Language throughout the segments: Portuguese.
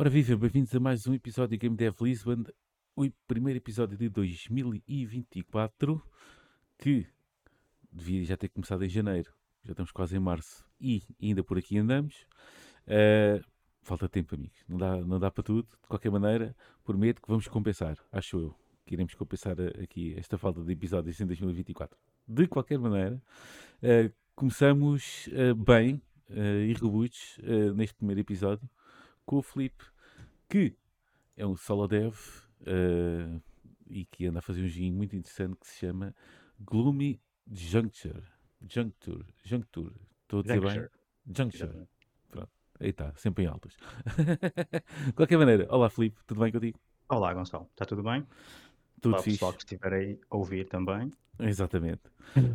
Ora viva, bem-vindos a mais um episódio de Game Dev Lisbon, o primeiro episódio de 2024, que devia já ter começado em janeiro, já estamos quase em março e ainda por aqui andamos. Uh, falta tempo, amigos, não dá, não dá para tudo. De qualquer maneira, prometo que vamos compensar, acho eu, que iremos compensar aqui esta falta de episódios em 2024. De qualquer maneira, uh, começamos uh, bem e robustos neste primeiro episódio com o Felipe, que é um solo dev uh, e que anda a fazer um joguinho muito interessante que se chama Gloomy Juncture. Juncture. Juncture. Estou a dizer Juncture. bem? Juncture. Pronto. Aí está, sempre em altas. De qualquer maneira, olá Felipe, tudo bem contigo? Olá, Gonçalo. Está tudo bem? Tudo Olá, fixe. pessoal que estiver aí a ouvir também. Exatamente.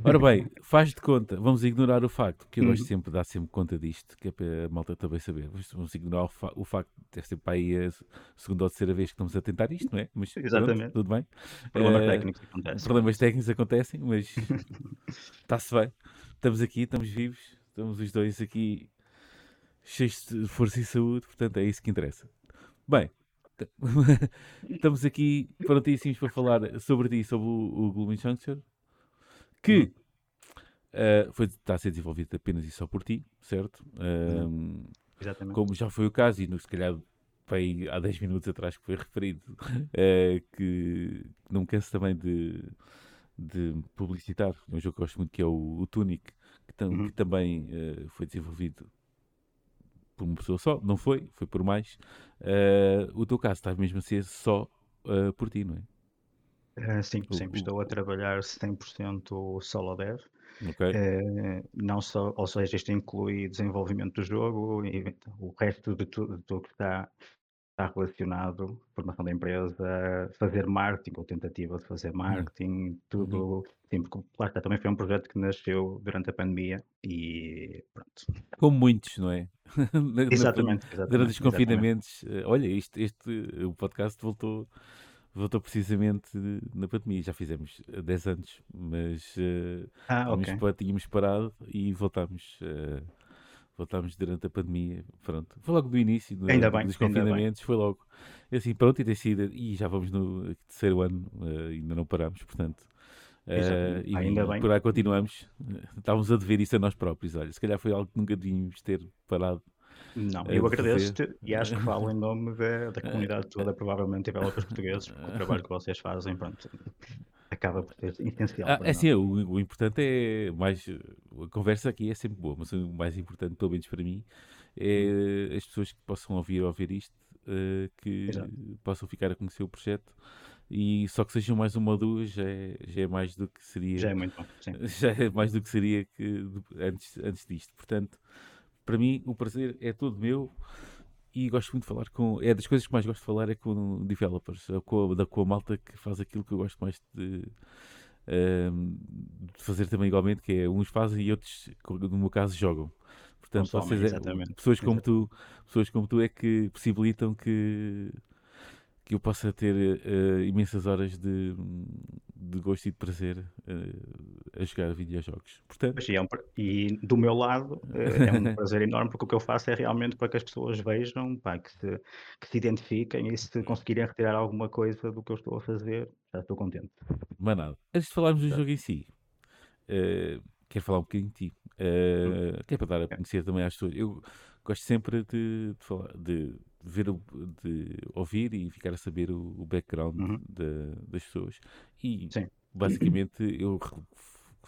Ora bem, faz de conta, vamos ignorar o facto, que eu gosto Uhum. sempre de dar sempre conta disto, que é para a malta também saber. Vamos- ignorar o, fa- o facto de ser para aí a segunda ou terceira vez que estamos a tentar isto, não é? Mas pronto, Exatamente. tudo bem. Problemas Eh, técnicos acontecem. Problemas técnicos acontecem, mas está-se bem. Estamos aqui, estamos vivos, estamos os dois aqui cheios de força e saúde, portanto é isso que interessa. Bem, estamos aqui prontíssimos para falar sobre ti, sobre o, o Glooming Juncture, que eh, foi, está a ser desenvolvido apenas e só por ti, certo? Ahm, Exatamente. como já foi o caso, e no, se calhar foi há 10 minutos atrás que foi referido, eh, que não me canso também de, de publicitar um jogo que eu gosto muito, que é o, o Tunic, que, tam- Uhum. que também eh, foi desenvolvido por uma pessoa só, não foi, foi por mais. Eh, o teu caso está mesmo a ser só eh, por ti, não é? Eh, sim, O- sim. o- Estou a trabalhar 100% solo dev. Ok? Eh, não só, ou seja, isto inclui desenvolvimento do jogo e o resto de tudo, de tudo que está, está relacionado, formação da empresa, fazer marketing ou tentativa de fazer marketing, tudo. Sim, porque lá está, também foi um projeto que nasceu durante a pandemia e pronto. Como muitos, não é? Pan- Exatamente, Durante exatamente, os exatamente. confinamentos, eh, olha, este, este, o podcast voltou, voltou precisamente na pandemia. Já fizemos eh, 10 anos, mas eh, Ah, tínhamos, ok. pa- tínhamos parado e voltámos, eh, voltámos durante a pandemia. Pronto, foi logo do início do- Ainda bem, dos confinamentos, foi logo. E assim, pronto, e tem sido, e já vamos no terceiro ano, eh, ainda não paramos, portanto. Exatamente. e Ainda bem. por aí continuamos. Estávamos a dever isso a nós próprios. Olha, se calhar foi algo que nunca devíamos ter parado. Não, eh, eu de agradeço-te e acho que falo em nome da, da comunidade toda, provavelmente developers portugueses, porque o trabalho que vocês fazem, pronto, acaba por ser essencial Ah, é assim, o, o importante é mais. A conversa aqui é sempre boa, mas o mais importante, pelo menos para mim, é as pessoas que possam ouvir ouvir isto, eh, que Exato. possam ficar a conhecer o projeto. E só que sejam mais uma ou duas, já é, já é mais do que seria. Já é muito bom, sim. já é mais do que seria que antes, antes disto. Portanto, para mim, o prazer é todo meu e gosto muito de falar com. É das coisas que mais gosto de falar é com developers, é com a, da, com a malta que faz aquilo que eu gosto mais de, ehm, de fazer também igualmente, que é uns fazem e outros, no meu caso, jogam. Portanto, Consomem, vocês é- pessoas como tu, pessoas como tu é que possibilitam que que eu possa ter eh, imensas horas de, de gosto e de prazer eh, a jogar videojogos. Portanto, Mas, e, é um e do meu lado eh, é um prazer enorme porque o que eu faço é realmente para que as pessoas vejam, pá, que, se, que se identifiquem e se conseguirem retirar alguma coisa do que eu estou a fazer, já estou contente. mais nada. Antes de falarmos do Tá. jogo em si, eh, quero falar um bocadinho de ti. Eh, que é para dar a conhecer também às pessoas. Eu gosto sempre de, de falar, de ver, o- de ouvir e ficar a saber o, o background Uhum. da- das pessoas. E Sim. basicamente eu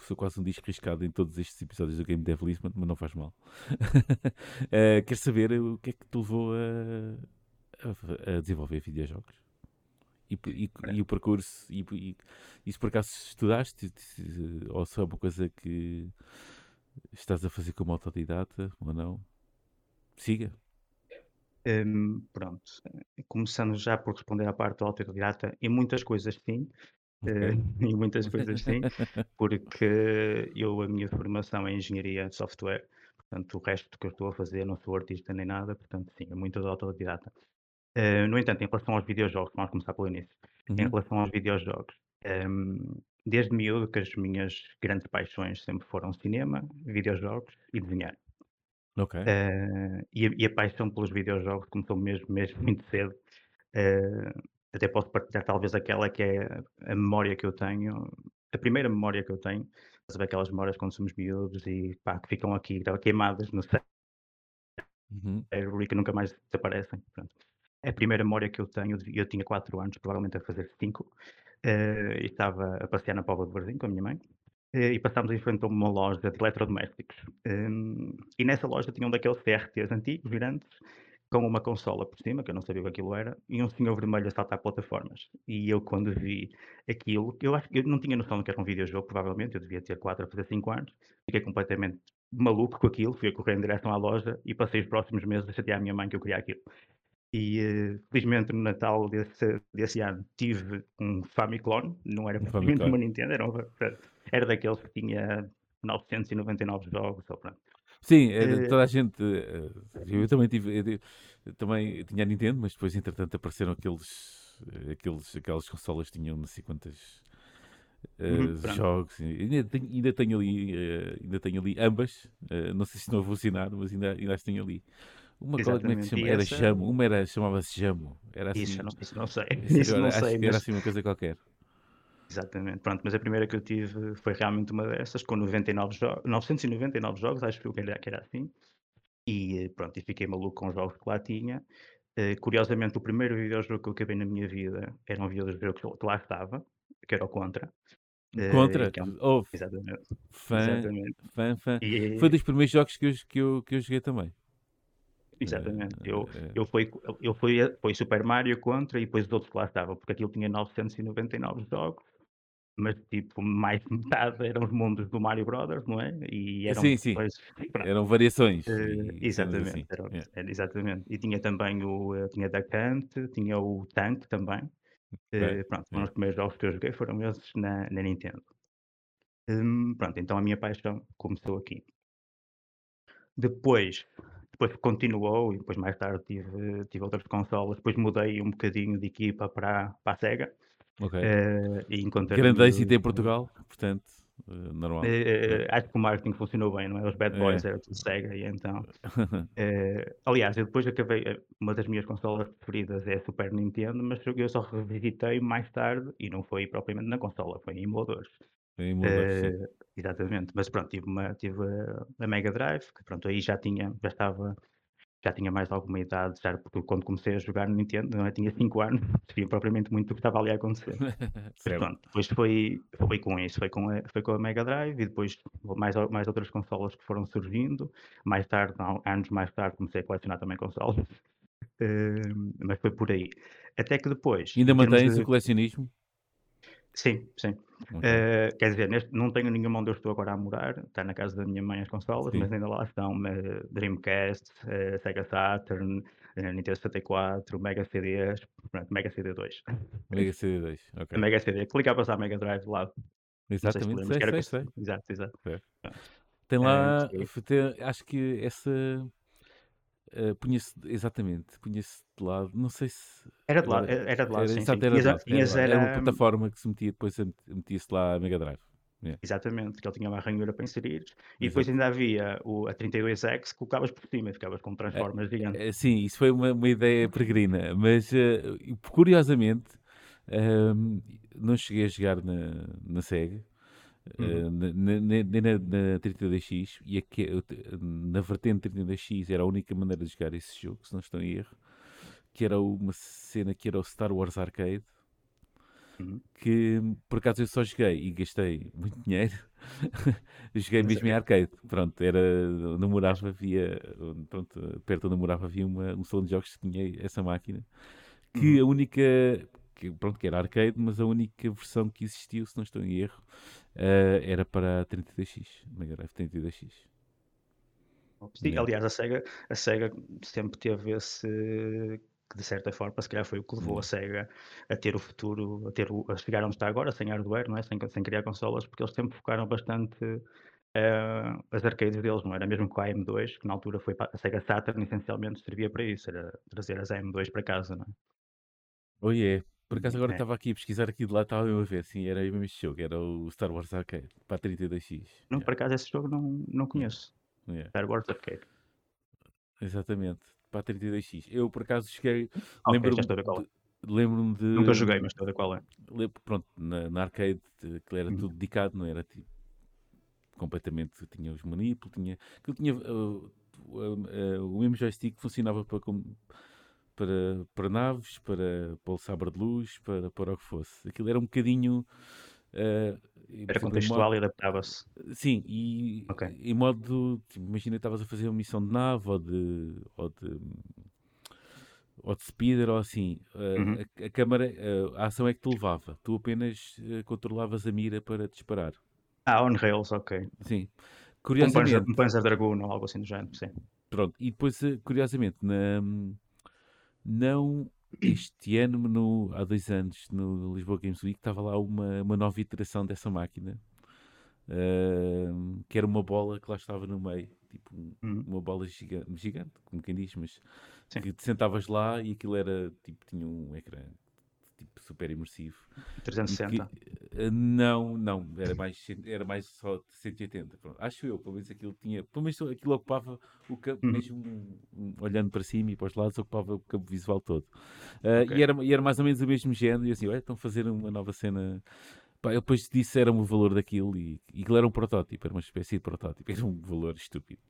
sou quase um disco riscado em todos estes episódios do Game Dev Lisbon, mas não faz mal. Eh, quero saber o que é que te levou a, a- a desenvolver videojogos? E, e- e o percurso, e, e, e se por acaso estudaste, ou se é uma coisa que estás a fazer como autodidata ou não? Siga. Hum, pronto, começando já por responder à parte do autodidata, em muitas coisas sim, eh, em muitas coisas sim, porque eu, a minha formação é engenharia de software, portanto o resto que eu estou a fazer não sou artista nem nada, portanto sim, é muito autodidata. Eh, no entanto, em relação aos videojogos, vamos começar pelo início. Em Uhum. relação aos videojogos, hum, desde miúdo que as minhas grandes paixões sempre foram cinema, videojogos e desenhar. Ok. Eh, e a e a paixão pelos videojogos começou mesmo mesmo muito cedo. Eh, até posso partilhar talvez aquela que é a memória que eu tenho, a primeira memória que eu tenho, sabe aquelas memórias quando somos miúdos e pá, que ficam aqui queimadas no Uhum. cérebro e que nunca mais desaparecem, pronto. A primeira memória que eu tenho, eu tinha 4 anos, provavelmente a fazer 5, eh, e estava a passear na Póvoa de Varzim com a minha mãe, eh, e passámos em frente a uma loja de eletrodomésticos. Hum, e nessa loja tinha um daqueles CRTs antigos, girantes, com uma consola por cima, que eu não sabia o que aquilo era, e um senhor vermelho a saltar plataformas. E eu quando vi aquilo, eu acho que eu não tinha noção do que era um videojogo, provavelmente, eu devia ter 4 a fazer 5 anos, fiquei completamente maluco com aquilo, fui a correr em direção à loja e passei os próximos meses a chatear a minha mãe que eu queria aquilo. E, eh, felizmente no Natal desse desse ano tive um Famiclone, não era Um propriamente uma Nintendo, era um era daqueles que tinha 999 jogos ou pronto. Sim, era Eh toda a gente, eh, eu também tive eu também tinha a Nintendo, mas depois entretanto apareceram aqueles eh, aqueles aquelas consolas que tinham não sei quantas, eh, pronto, jogos, ainda tenho ainda tenho ali, eh, ainda tenho ali ambas, eh, não sei se estão a funcionar, mas ainda ainda as tenho ali. Uma qual é como é exatamente. E Era essa Jamo, uma era chamava-se Jamo, era isso assim, não isso não sei, esse isso não era sei, que era mas assim uma coisa qualquer. exatamente, pronto, mas a primeira que eu tive foi realmente uma dessas, com 99 jogos 999 jogos, acho que era que era assim, e pronto, e fiquei maluco com os jogos que lá tinha. Eh, curiosamente o primeiro videojogo que eu acabei na minha vida era um videojogo que lá estava, que era o Contra. Eh, Contra, é um houve, exatamente, fã, exatamente. fã, fã. Foi E dos primeiros jogos que eu que eu que eu joguei também. Exatamente, eu Eh, eu fui eu fui foi Super Mario Contra e depois os outros que lá estavam, porque aquilo tinha 999 jogos, mas tipo mais de metade eram os mundos do Mario Brothers, não é? E eram sim, sim, depois eram variações cenas exatamente, assim. era Yeah, era exatamente. E tinha também o, eh, tinha Duck Hunt, tinha o Tank também, eh, pronto, foram yeah. os primeiros jogos que eu joguei, foram esses na na Nintendo. Hum, pronto, então a minha paixão começou aqui. Depois depois continuou e depois mais tarde tive tive outras consolas, depois mudei um bocadinho de equipa para para a Sega, Ok. eh, e encontrei Grande êxito em Portugal, portanto, eh, normal. Pronto. acho que o marketing funcionou bem, não é? Os bad boys É. era tudo Sega e então, aliás, eu depois acabei uma das minhas consolas preferidas é a Super Nintendo, mas eu só revisitei mais tarde e não foi propriamente na consola, foi em emuladores. Em emuladores, sim. Eh, exatamente, mas pronto, tive uma tive a a Mega Drive, que pronto, aí já tinha já estava já tinha mais alguma idade, já porque quando comecei a jogar no Nintendo, não é, tinha 5 anos, não percebia propriamente muito o que estava ali a acontecer. Mas Certo. pronto, depois foi foi com isso, foi com a foi com a Mega Drive e depois mais mais outras consolas que foram surgindo. Mais tarde, anos mais tarde, comecei a colecionar também consolas, hum, mas foi por aí. Até que depois, Ainda em termos mantens o de colecionismo? sim, sim. Eh, quer dizer, neste não tenho nenhuma onde eu estou agora a morar, está na casa da minha mãe as consolas, mas Sim. ainda lá estão, eh, Dreamcast, eh, Sega Saturn, Nintendo 64, Mega CDs, pronto, Mega CD 2. Mega CD2, ok. A Mega CD, clicavas à Mega Drive lá, se Exatamente, lembras, sei, sei, sei. exato, exato. Tem lá, f- tem- acho que essa eh, punha-se, exatamente, punha-se de lado, não sei se era de lá agora era de lá, era, sim, sim. exato, era Tinhas de lado, era, lado. Era uma era plataforma que se metia depois, metia-se lá a Mega Drive. Yeah, exatamente, que ele tinha uma ranhura para inserir, e depois exato. ainda havia o a 32X que colocavas por cima e ficavas com um Eh, Transformers gigante. eh, sim, isso foi uma, uma ideia peregrina, mas eh, curiosamente ehm, não cheguei a jogar na, na Sega, Uhum. eh, na- na- na, na 32X, e aque- eu te- na vertente 32X era a única maneira de jogar esse jogo, se não estou em erro, que era uma cena que era o Star Wars Arcade, Uhum. que por acaso eu só joguei e gastei muito dinheiro. joguei Mas mesmo em é arcade. Pronto, era, onde morava havia, pronto, perto onde morava havia uma, um salão de jogos que tinha essa máquina, que uhum. a única, que, pronto, que era arcade, mas a única versão que existiu, se não estou em erro, eh, era para a 32X, Mega Drive 32X. Sim, Yeah, aliás, a Sega a Sega sempre teve esse que de certa forma, se calhar foi o que levou a Sega a ter o futuro, a ter o a chegar onde está agora, sem hardware, não é, sem sem criar consolas, porque eles sempre focaram bastante eh, as arcades deles, não era mesmo com a AM2, que na altura foi para a Sega Saturn, essencialmente servia para isso, era trazer as AM2 para casa, não é? Oh yeah. Por acaso agora é. estava aqui a pesquisar aqui de lá, estava eu a ver, sim, era mesmo este jogo, era o Star Wars Arcade, para a 32X. Não, Yeah, por acaso esse jogo não, não conheço. yeah, Star Wars Arcade. Exatamente, para a 32X. Eu por acaso cheguei, Ok, já lembro-me qual é. de, lembro-me de, Nunca joguei, mas estou a ver qual é. lembro- pronto, na, na arcade, aquilo era Uhum. tudo dedicado, não era tipo, completamente, tinha os manipulos, tinha, aquilo tinha, uh, o- o mesmo joystick funcionava para, para, para naves, para, para o sabre de luz, para, para o que fosse. Aquilo era um bocadinho... uh, Era em modo- contextual e adaptava-se. Sim, e Ok. em modo, tipo, imagina que estavas a fazer uma missão de nave ou de, ou de, ou de speeder ou assim, uh, Uhum. a, a câmara, uh, a ação é que te levava, tu apenas controlavas a mira para disparar. Ah, on rails, ok. Sim, Um Panzer, curiosamente, um Panzer Dragoon ou algo assim do género, sim. pronto, e depois, curiosamente, na, não este ano, no, há dois anos, no Lisboa Games Week, estava lá uma, uma nova iteração dessa máquina, uh, que era uma bola que lá estava no meio, tipo um- Uhum. uma bola gigante, gigante, como quem diz, mas Sim. que te sentavas lá e aquilo era, tipo, tinha um ecrã super imersivo. E que- 360. eh, não, não, era mais, era mais só de 180. pronto. Acho eu, pelo menos aquilo tinha, pelo menos aquilo ocupava o campo, Uhum. mesmo olhando para cima e para os lados, ocupava o campo visual todo. Eh, Ok. e, era, e era mais ou menos o mesmo género, e assim, olha, estão a fazer uma nova cena. Pá, eu depois disseram o valor daquilo e, e aquilo era um protótipo, era uma espécie de protótipo, era um valor estúpido.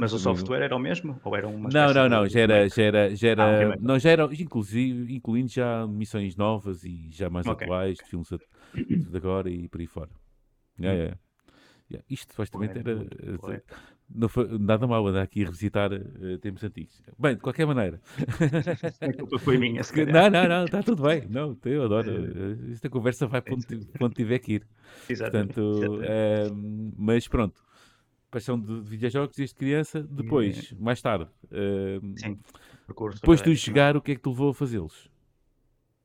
Mas o não- software era o mesmo? Ou era uma não, espécie não, de não, já era, já era, já Ah, um era, não, já era, inclusive, incluindo já missões novas e já mais Ok. atuais, de filmes de agora e por aí fora. Yeah, yeah. Yeah, Isto supostamente era. Não foi nada mal andar aqui a revisitar eh, tempos antigos. Bem, de qualquer maneira. A culpa foi minha, se calhar. não, não, não, está tudo bem. Não, eu adoro. eh, Esta conversa vai para onde, tiver que ir. Exatamente. Portanto, exatamente. ehm, mas pronto. Paixão de de videojogos desde criança. Depois, mais tarde, ehm, Sim, percurso depois de os é? chegar, o que é que te levou a fazê-los?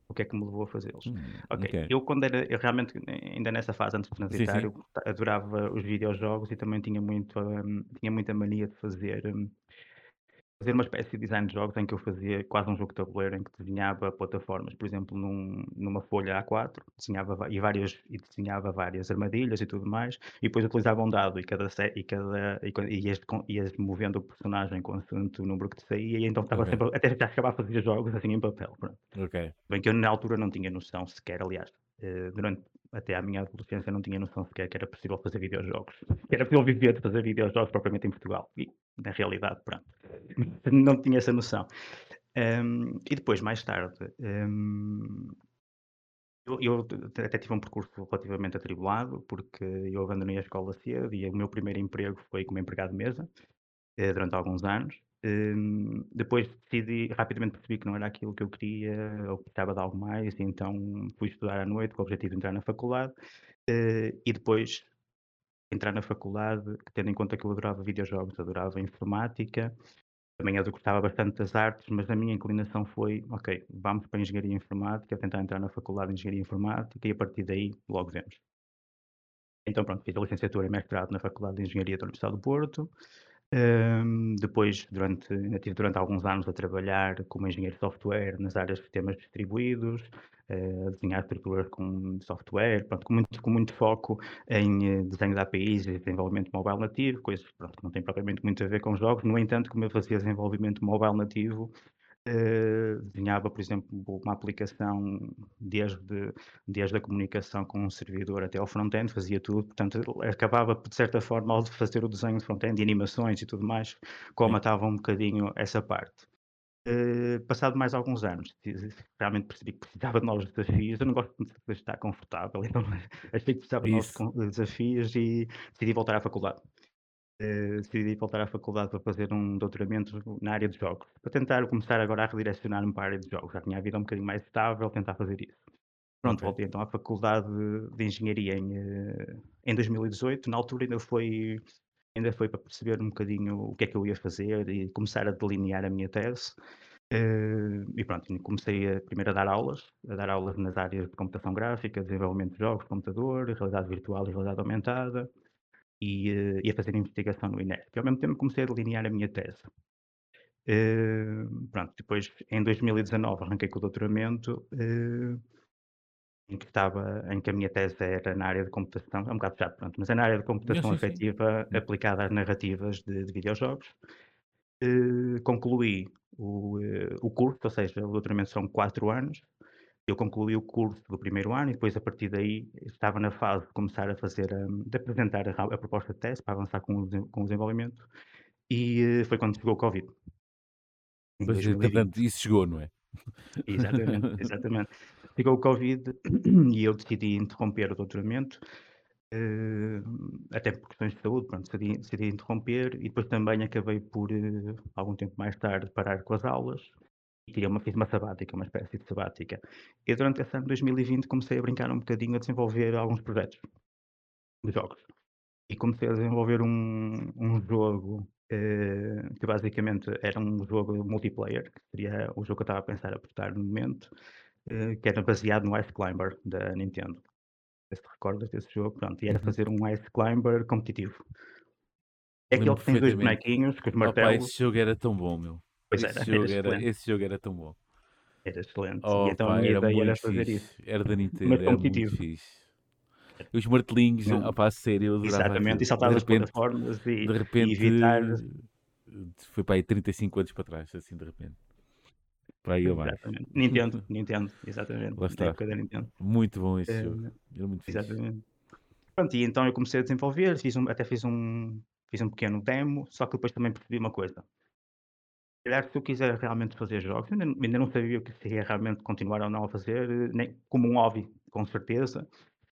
O que é que me levou a fazê-los? Hum, Ok, ok. eu quando era, eu realmente, ainda nessa fase antes de transitar, sim. eu ta- adorava os videojogos e também tinha muito, hum, tinha muita mania de fazer, hum, fazer uma espécie de design de jogos em que eu fazia quase um jogo de tabuleiro em que desenhava plataformas, por exemplo, num- numa folha A4, desenhava va- e várias e desenhava várias armadilhas e tudo mais, e depois utilizava um dado e cada e cada e, e ias, com- ias movendo o personagem consoante o número que te saía, e então estava Ok. sempre até já chegava a fazer jogos assim em papel. pronto. Ok. Bem que eu na altura não tinha noção sequer, aliás, eh, durante até a minha adolescência não tinha noção sequer que era possível fazer videojogos. Era possível viver de fazer videojogos propriamente em Portugal. E, na realidade, pronto, não tinha essa noção. Ehm, e depois, mais tarde, ehm, eu, eu até tive um percurso relativamente atribulado, porque eu abandonei a escola cedo e o meu primeiro emprego foi como empregado de mesa eh, durante alguns anos. Hum, depois decidi, rapidamente percebi que não era aquilo que eu queria, ou que precisava de algo mais, então fui estudar à noite com o objetivo de entrar na faculdade. eh, e depois entrar na faculdade, tendo em conta que eu adorava videojogos, adorava informática, também eu gostava bastante das artes, mas a minha inclinação foi, ok, vamos para a engenharia informática, tentar entrar na faculdade de engenharia informática e a partir daí logo vemos. Então pronto, fiz a licenciatura e mestrado na Faculdade de Engenharia da Universidade do Porto. Hum, depois, durante, ainda tive durante alguns anos a trabalhar como engenheiro de software nas áreas de sistemas distribuídos, eh, a desenhar estruturas com software, pronto, com, muito, com muito foco em eh, desenho de APIs e desenvolvimento mobile nativo, coisas pronto, que não têm propriamente muito a ver com jogos. No entanto, como eu fazia desenvolvimento mobile nativo, eh, desenhava, por exemplo, uma aplicação desde, desde a comunicação com um servidor até ao front-end, fazia tudo, portanto, acabava, de certa forma, ao fazer o desenho de front-end e animações e tudo mais, comatava um bocadinho essa parte. Eh, passado mais alguns anos, de- realmente percebi que precisava de novos desafios. Eu não gosto muito de estar confortável, então achei que precisava de novos Isso. desafios e decidi voltar à faculdade. Eh, decidi voltar à faculdade para fazer um doutoramento na área de jogos, para tentar começar agora a redirecionar-me para a área de jogos. Já tinha a vida um bocadinho mais estável, tentar fazer isso. Pronto, Ok. voltei então à faculdade de, engenharia em, eh, em 2018. Na altura ainda foi, ainda foi para perceber um bocadinho o que é que eu ia fazer e começar a delinear a minha tese. Eh, e pronto, comecei a, primeiro a dar aulas, a dar aulas nas áreas de computação gráfica, desenvolvimento de jogos, computador, realidade virtual e realidade aumentada. E, uh, e a fazer investigação no INEP. E ao mesmo tempo comecei a delinear a minha tese. Uh, pronto, depois em 2019 arranquei com o doutoramento uh, em que estava, em que a minha tese era na área de computação, é um bocado chato, pronto, mas é na área de computação sim, efetiva sim. aplicada às narrativas de, de videojogos. Uh, concluí o, o curso, ou seja, o doutoramento são quatro anos, eu concluí o curso do primeiro ano e depois a partir daí estava na fase de começar a fazer, um, de apresentar a, a, proposta de teste para avançar com o, com o desenvolvimento e uh, foi quando chegou o Covid. Portanto, isso chegou, não é? Exatamente, exatamente. Chegou o Covid e eu decidi interromper o doutoramento, uh, até por questões de saúde, pronto, decidi, decidi interromper e depois também acabei por, uh, algum tempo mais tarde, parar com as aulas queria uma, fiz uma sabática, uma espécie de sabática. E durante esse ano de 2020 comecei a brincar um bocadinho a desenvolver alguns projetos de jogos. E comecei a desenvolver um, um jogo eh, que basicamente era um jogo multiplayer, que seria o jogo que eu estava a pensar a portar no momento, eh, que era baseado no Ice Climber da Nintendo. Se te recordas desse jogo, pronto, e era uhum. fazer um Ice Climber competitivo. É aquele que tem dois bonequinhos com os martelos. Opa, esse jogo era tão bom, meu. Pois esse, era, jogo era, era esse jogo era tão bom. Era excelente. Oh, e então pá, a minha era ideia era fazer fixe. isso. Era da Nintendo, Mas era muito competitivo. fixe. Os martelinhos, Não. opá, a sério, eu Exatamente, e saltar repente, plataformas e, de e repente evitar. foi para aí 35 anos para trás, assim de repente. Para aí abaixo. Exatamente. Nintendo, Nintendo, exatamente. Lá está. Muito bom esse Eh, jogo. Era muito fixe. Exatamente. Pronto, e então eu comecei a desenvolver, fiz um, até fiz um, fiz um pequeno demo, só que depois também percebi uma coisa. Calhar, se eu quiser realmente fazer jogos, ainda, ainda não sabia o que seria realmente continuar ou não a fazer, eh, nem como um hobby, com certeza,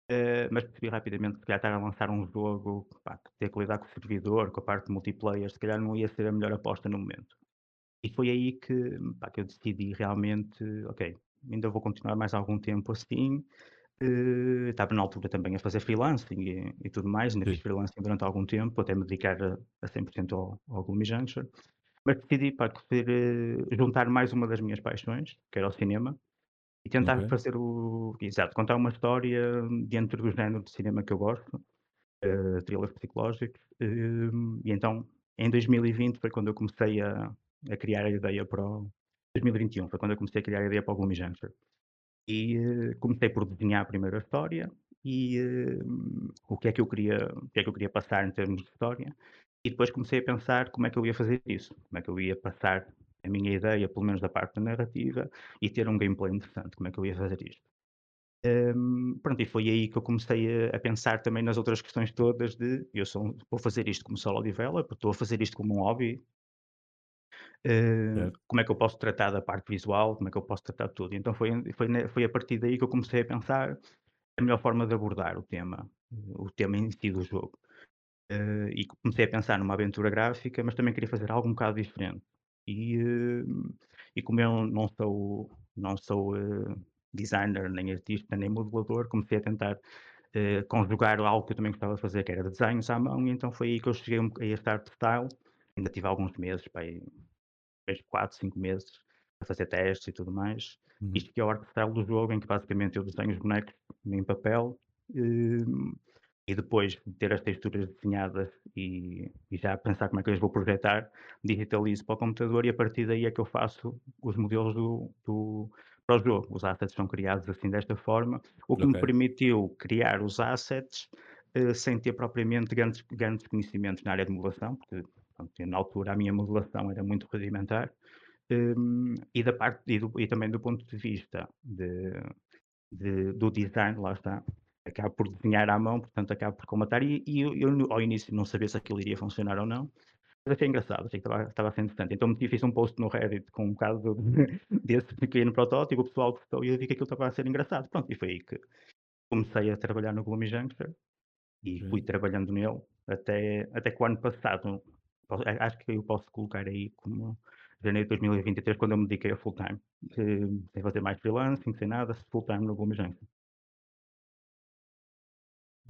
eh, mas percebi rapidamente que se calhar estar a lançar um jogo, pá, que ter que lidar com o servidor, com a parte de multiplayer, se calhar não ia ser a melhor aposta no momento. E foi aí que, pá, que eu decidi realmente, ok, ainda vou continuar mais algum tempo assim. Eh, estava na altura também a fazer freelancing e, e tudo mais, ainda fiz freelancing durante algum tempo, até me dedicar a, a 100% ao, ao Gloomy Juncture. Mas decidi, pá, que ser, eh, juntar mais uma das minhas paixões, que era o cinema, e tentar Ok. fazer o. Exato, contar uma história dentro do género de cinema que eu gosto, uh, thrillers psicológicos. eh, e então, em 2020 foi quando eu comecei a, a criar a ideia para o. 2021 foi quando eu comecei a criar a ideia para o Gloomy Juncture. E eh, comecei por desenhar a história e eh, o que é que eu queria, o que é que eu queria passar em termos de história. E depois comecei a pensar como é que eu ia fazer isso, como é que eu ia passar a minha ideia, pelo menos da parte da narrativa, e ter um gameplay interessante, como é que eu ia fazer isto. Hum, pronto, e foi aí que eu comecei a, a pensar também nas outras questões todas de eu sou, um- vou fazer isto como solo developer, estou a fazer isto como um hobby, Certo. como é que eu posso tratar da parte visual, como é que eu posso tratar tudo. Então foi, foi, foi a partir daí que eu comecei a pensar a melhor forma de abordar o tema, o tema em si do jogo. Eh, e comecei a pensar numa aventura gráfica, mas também queria fazer algo um bocado diferente. E, eh, e como eu não sou, não sou eh, designer, nem artista, nem modelador, comecei a tentar eh, conjugar algo que eu também gostava de fazer, que era desenhos à mão, e então foi aí que eu cheguei um- a este art style. Ainda tive alguns meses, três, quatro, cinco meses, a fazer testes e tudo mais. Uhum. Isto que é o art style do jogo, em que basicamente eu desenho os bonecos em papel, eh, e depois de ter as texturas desenhadas e, e já pensar como é que eu as vou projetar, digitalizo para o computador e a partir daí é que eu faço os modelos do, do, para o jogo. Os assets são criados assim desta forma, o que me Ok. permitiu criar os assets eh, sem ter propriamente grandes, grandes conhecimentos na área de modelação, porque pronto, na altura a minha modelação era muito rudimentar, Hum, e, da parte, e, do- e também do ponto de vista de, de- do design, lá está, acabo por desenhar à mão, portanto acabo por comatar, e, e eu, eu ao início não sabia se aquilo iria funcionar ou não, mas achei engraçado, achei que estava, estava a ser interessante. Então fiz um post no Reddit com um bocado do- desse pequeno protótipo, o pessoal gostou e eu vi que aquilo estava a ser engraçado. Pronto, e foi aí que comecei a trabalhar no Gloomy Juncture e fui trabalhando nele até, até que o ano passado, acho que eu posso colocar aí como janeiro de 2023, quando eu me dediquei a full time, eh, sem fazer mais freelancing, sem nada, full time no Gloomy Juncture.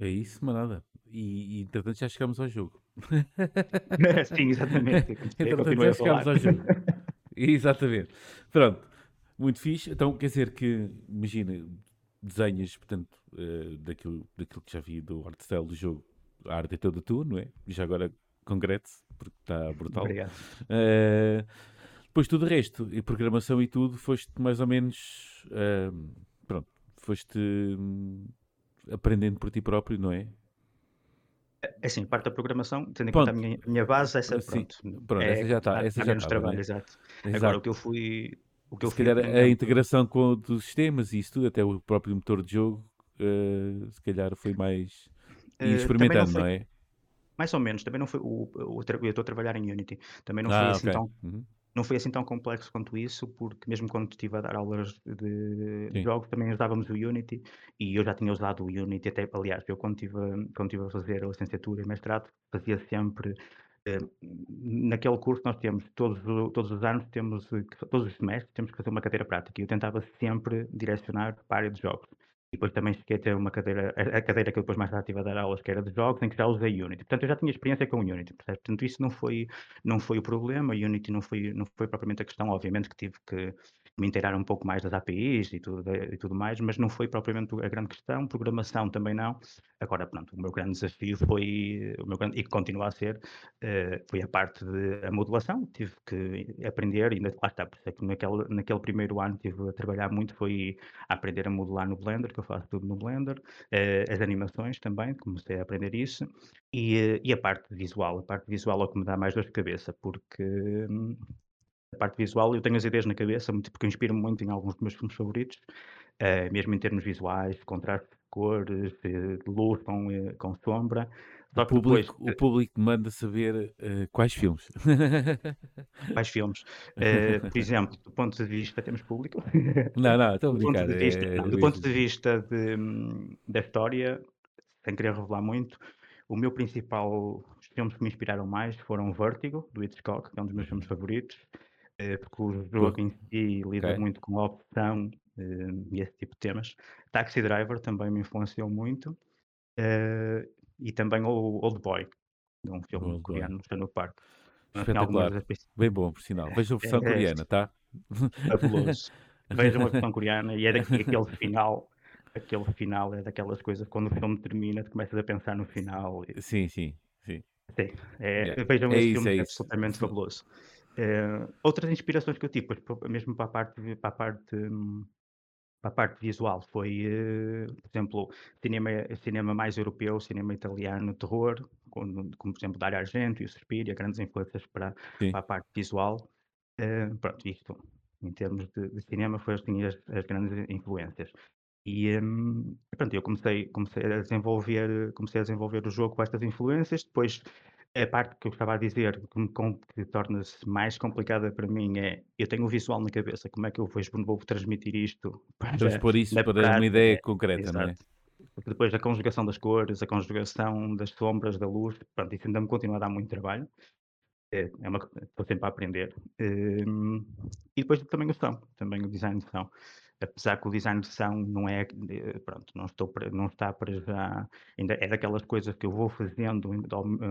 É isso, manada. E, e entretanto já chegamos ao jogo. Sim, exatamente. Comecei- Entretanto já chegámos ao jogo. Exatamente. Pronto. Muito fixe. Então quer dizer que, imagina, desenhas, portanto, eh, daquilo, daquilo que já vi do art style do jogo, a arte é toda tua, não é? Já agora congrats, porque está brutal. Obrigado. Uh, depois tudo o resto, e programação e tudo, foste mais ou menos, uh, pronto, foste hum, aprendendo por ti próprio, não é? É assim, parte da programação, tendo em conta a minha, minha base, essa, Sim, pronto, pronto, é, essa já está, essa já menos estava, trabalho, né? exato. Exato. Agora, o que eu fui, o que eu Se fui calhar a integração com dos sistemas e isso tudo, até o próprio motor de jogo, uh, se calhar foi mais Eh, ir também experimentando, não não, foi- é? mais ou menos, também não foi o, o eu estou a trabalhar em Unity, também não foi Ah, assim ok. tão Uhum. Não foi assim tão complexo quanto isso, porque mesmo quando estive a dar aulas de Sim. jogos, também usávamos o Unity, e eu já tinha usado o Unity, até, aliás, eu quando estive, a- quando estive a fazer a licenciatura e mestrado, fazia sempre, eh, naquele curso nós temos, todos, todos os anos, temos, todos os semestres, temos que fazer uma cadeira prática, e eu tentava sempre direcionar para a área de jogos. E depois também cheguei a ter uma cadeira, a cadeira que eu depois mais tarde estive a dar aulas, que era de jogos, em que já usei Unity. Portanto, eu já tinha experiência com Unity? Portanto, isso não foi, não foi o problema, Unity não foi, não foi propriamente a questão, obviamente que tive que me inteirar um pouco mais das APIs e tudo, e tudo mais, mas não foi propriamente a grande questão, programação também não. Agora, pronto, o meu grande desafio foi, o meu grande, e que continua a ser, eh, foi a parte de a modulação, tive que aprender, ainda lá está, por isso é que naquele, naquele primeiro ano tive a trabalhar muito, foi a aprender a modelar no Blender, que eu faço tudo no Blender, eh, as animações também, comecei a aprender isso, e, eh, e a parte visual, a parte visual é o que me dá mais dor de cabeça, porque hum, a parte visual eu tenho as ideias na cabeça, porque eu inspiro-me muito em alguns dos meus filmes favoritos, eh, mesmo em termos visuais, contraste de cores, eh, de luz com, eh, com sombra, O que depois, público, o público manda saber uh, quais filmes. mais filmes, Eh, por exemplo, do ponto de vista, temos público? não, não, estou a do ponto brincar. de vista, é- não, é do ponto de vista de, hum, da história, sem querer revelar muito, o meu principal, os filmes que me inspiraram mais foram Vertigo, do Hitchcock, que é um dos meus filmes favoritos, eh, porque o jogo em si lida Ok. muito com a opção eh, e esse tipo de temas. Taxi Driver também me influenciou muito, eh, e também o Old Boy, um filme Old Boy. coreano, está no parque. Espetacular. Bem bom, por sinal. Veja a versão É, é, coreana, tá? fabuloso. Vejam a versão coreana e é daqui, aquele final, aquele final é daquelas coisas quando o filme termina, tu começas a pensar no final. e- Sim, sim, sim. Sim, é, Yeah. vejam É esse isso, filme, é é absolutamente fabuloso. Eh, outras inspirações que eu tive, pois, mesmo para a parte, para a parte, para a parte visual, foi, eh, por exemplo, cinema, cinema mais europeu, cinema italiano, terror, como, como por exemplo Dario Argento e o Suspiria, grandes influências para, para a parte visual. Eh, pronto, isto, em termos de, de cinema, foi assim as, as grandes influências. E hum, pronto, eu comecei, comecei a desenvolver, comecei a desenvolver o jogo com estas influências. Depois, a parte que eu estava a dizer, que, me que torna-se mais complicada para mim é, eu tenho o visual na cabeça, como é que eu vou, vou transmitir isto para, Transpor isso para uma prática? ideia concreta, não é? Exato. Porque depois a conjugação das cores, a conjugação das sombras, da luz, pronto, isso ainda me continua a dar muito trabalho. É, é uma, estou sempre a aprender. Hum, e depois também o som, também o design de som. Apesar que o design de som não é, eh, pronto, não, estou não está para já, ainda é daquelas coisas que eu vou fazendo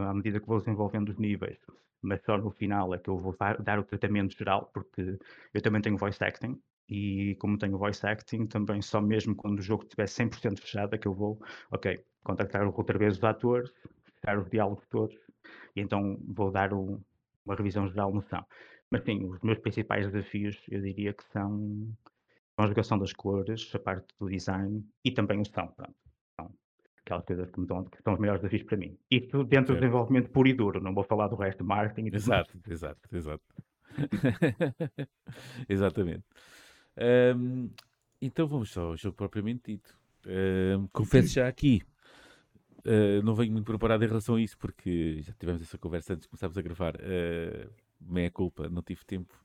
à medida que vou desenvolvendo os níveis, mas só no final é que eu vou dar, o tratamento geral, porque eu também tenho voice acting, e como tenho voice acting, também só mesmo quando o jogo estiver 100% fechado é que eu vou, ok, contactar outra vez os atores, fechar os diálogos todos, e então vou dar uma revisão geral no som. Mas sim, os meus principais desafios eu diria que são conjugação das cores, a parte do design e também o som. Pronto. São aquelas coisas que, me dão, que são os maiores desafios para mim. Isto dentro do desenvolvimento puro e duro, não vou falar do resto, marketing e tudo mais. Exato, exato, exato. Exatamente. Ahm, então vamos só ao jogo propriamente dito. Ahm, confesso já aqui, ah, não venho muito preparado em relação a isso, porque já tivemos essa conversa antes de começarmos a gravar. Uh, meia culpa, não tive tempo.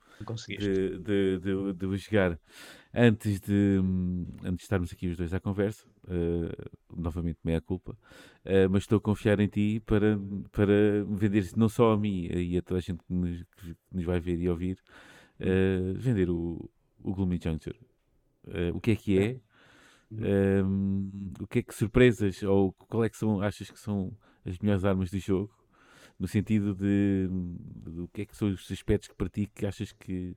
De, de, de, de o jogar antes de, antes de estarmos aqui os dois à conversa. Uh, novamente, meia culpa. Uh, mas estou a confiar em ti para, para vender não só a mim e a toda a gente que nos, que nos vai ver e ouvir, uh, vender o, o Gloomy Juncture. O que é que é? Um, o que é que surpresas ou qual é que são, achas que são as melhores armas do jogo? No sentido de, de o que é que são os aspectos que para ti que achas que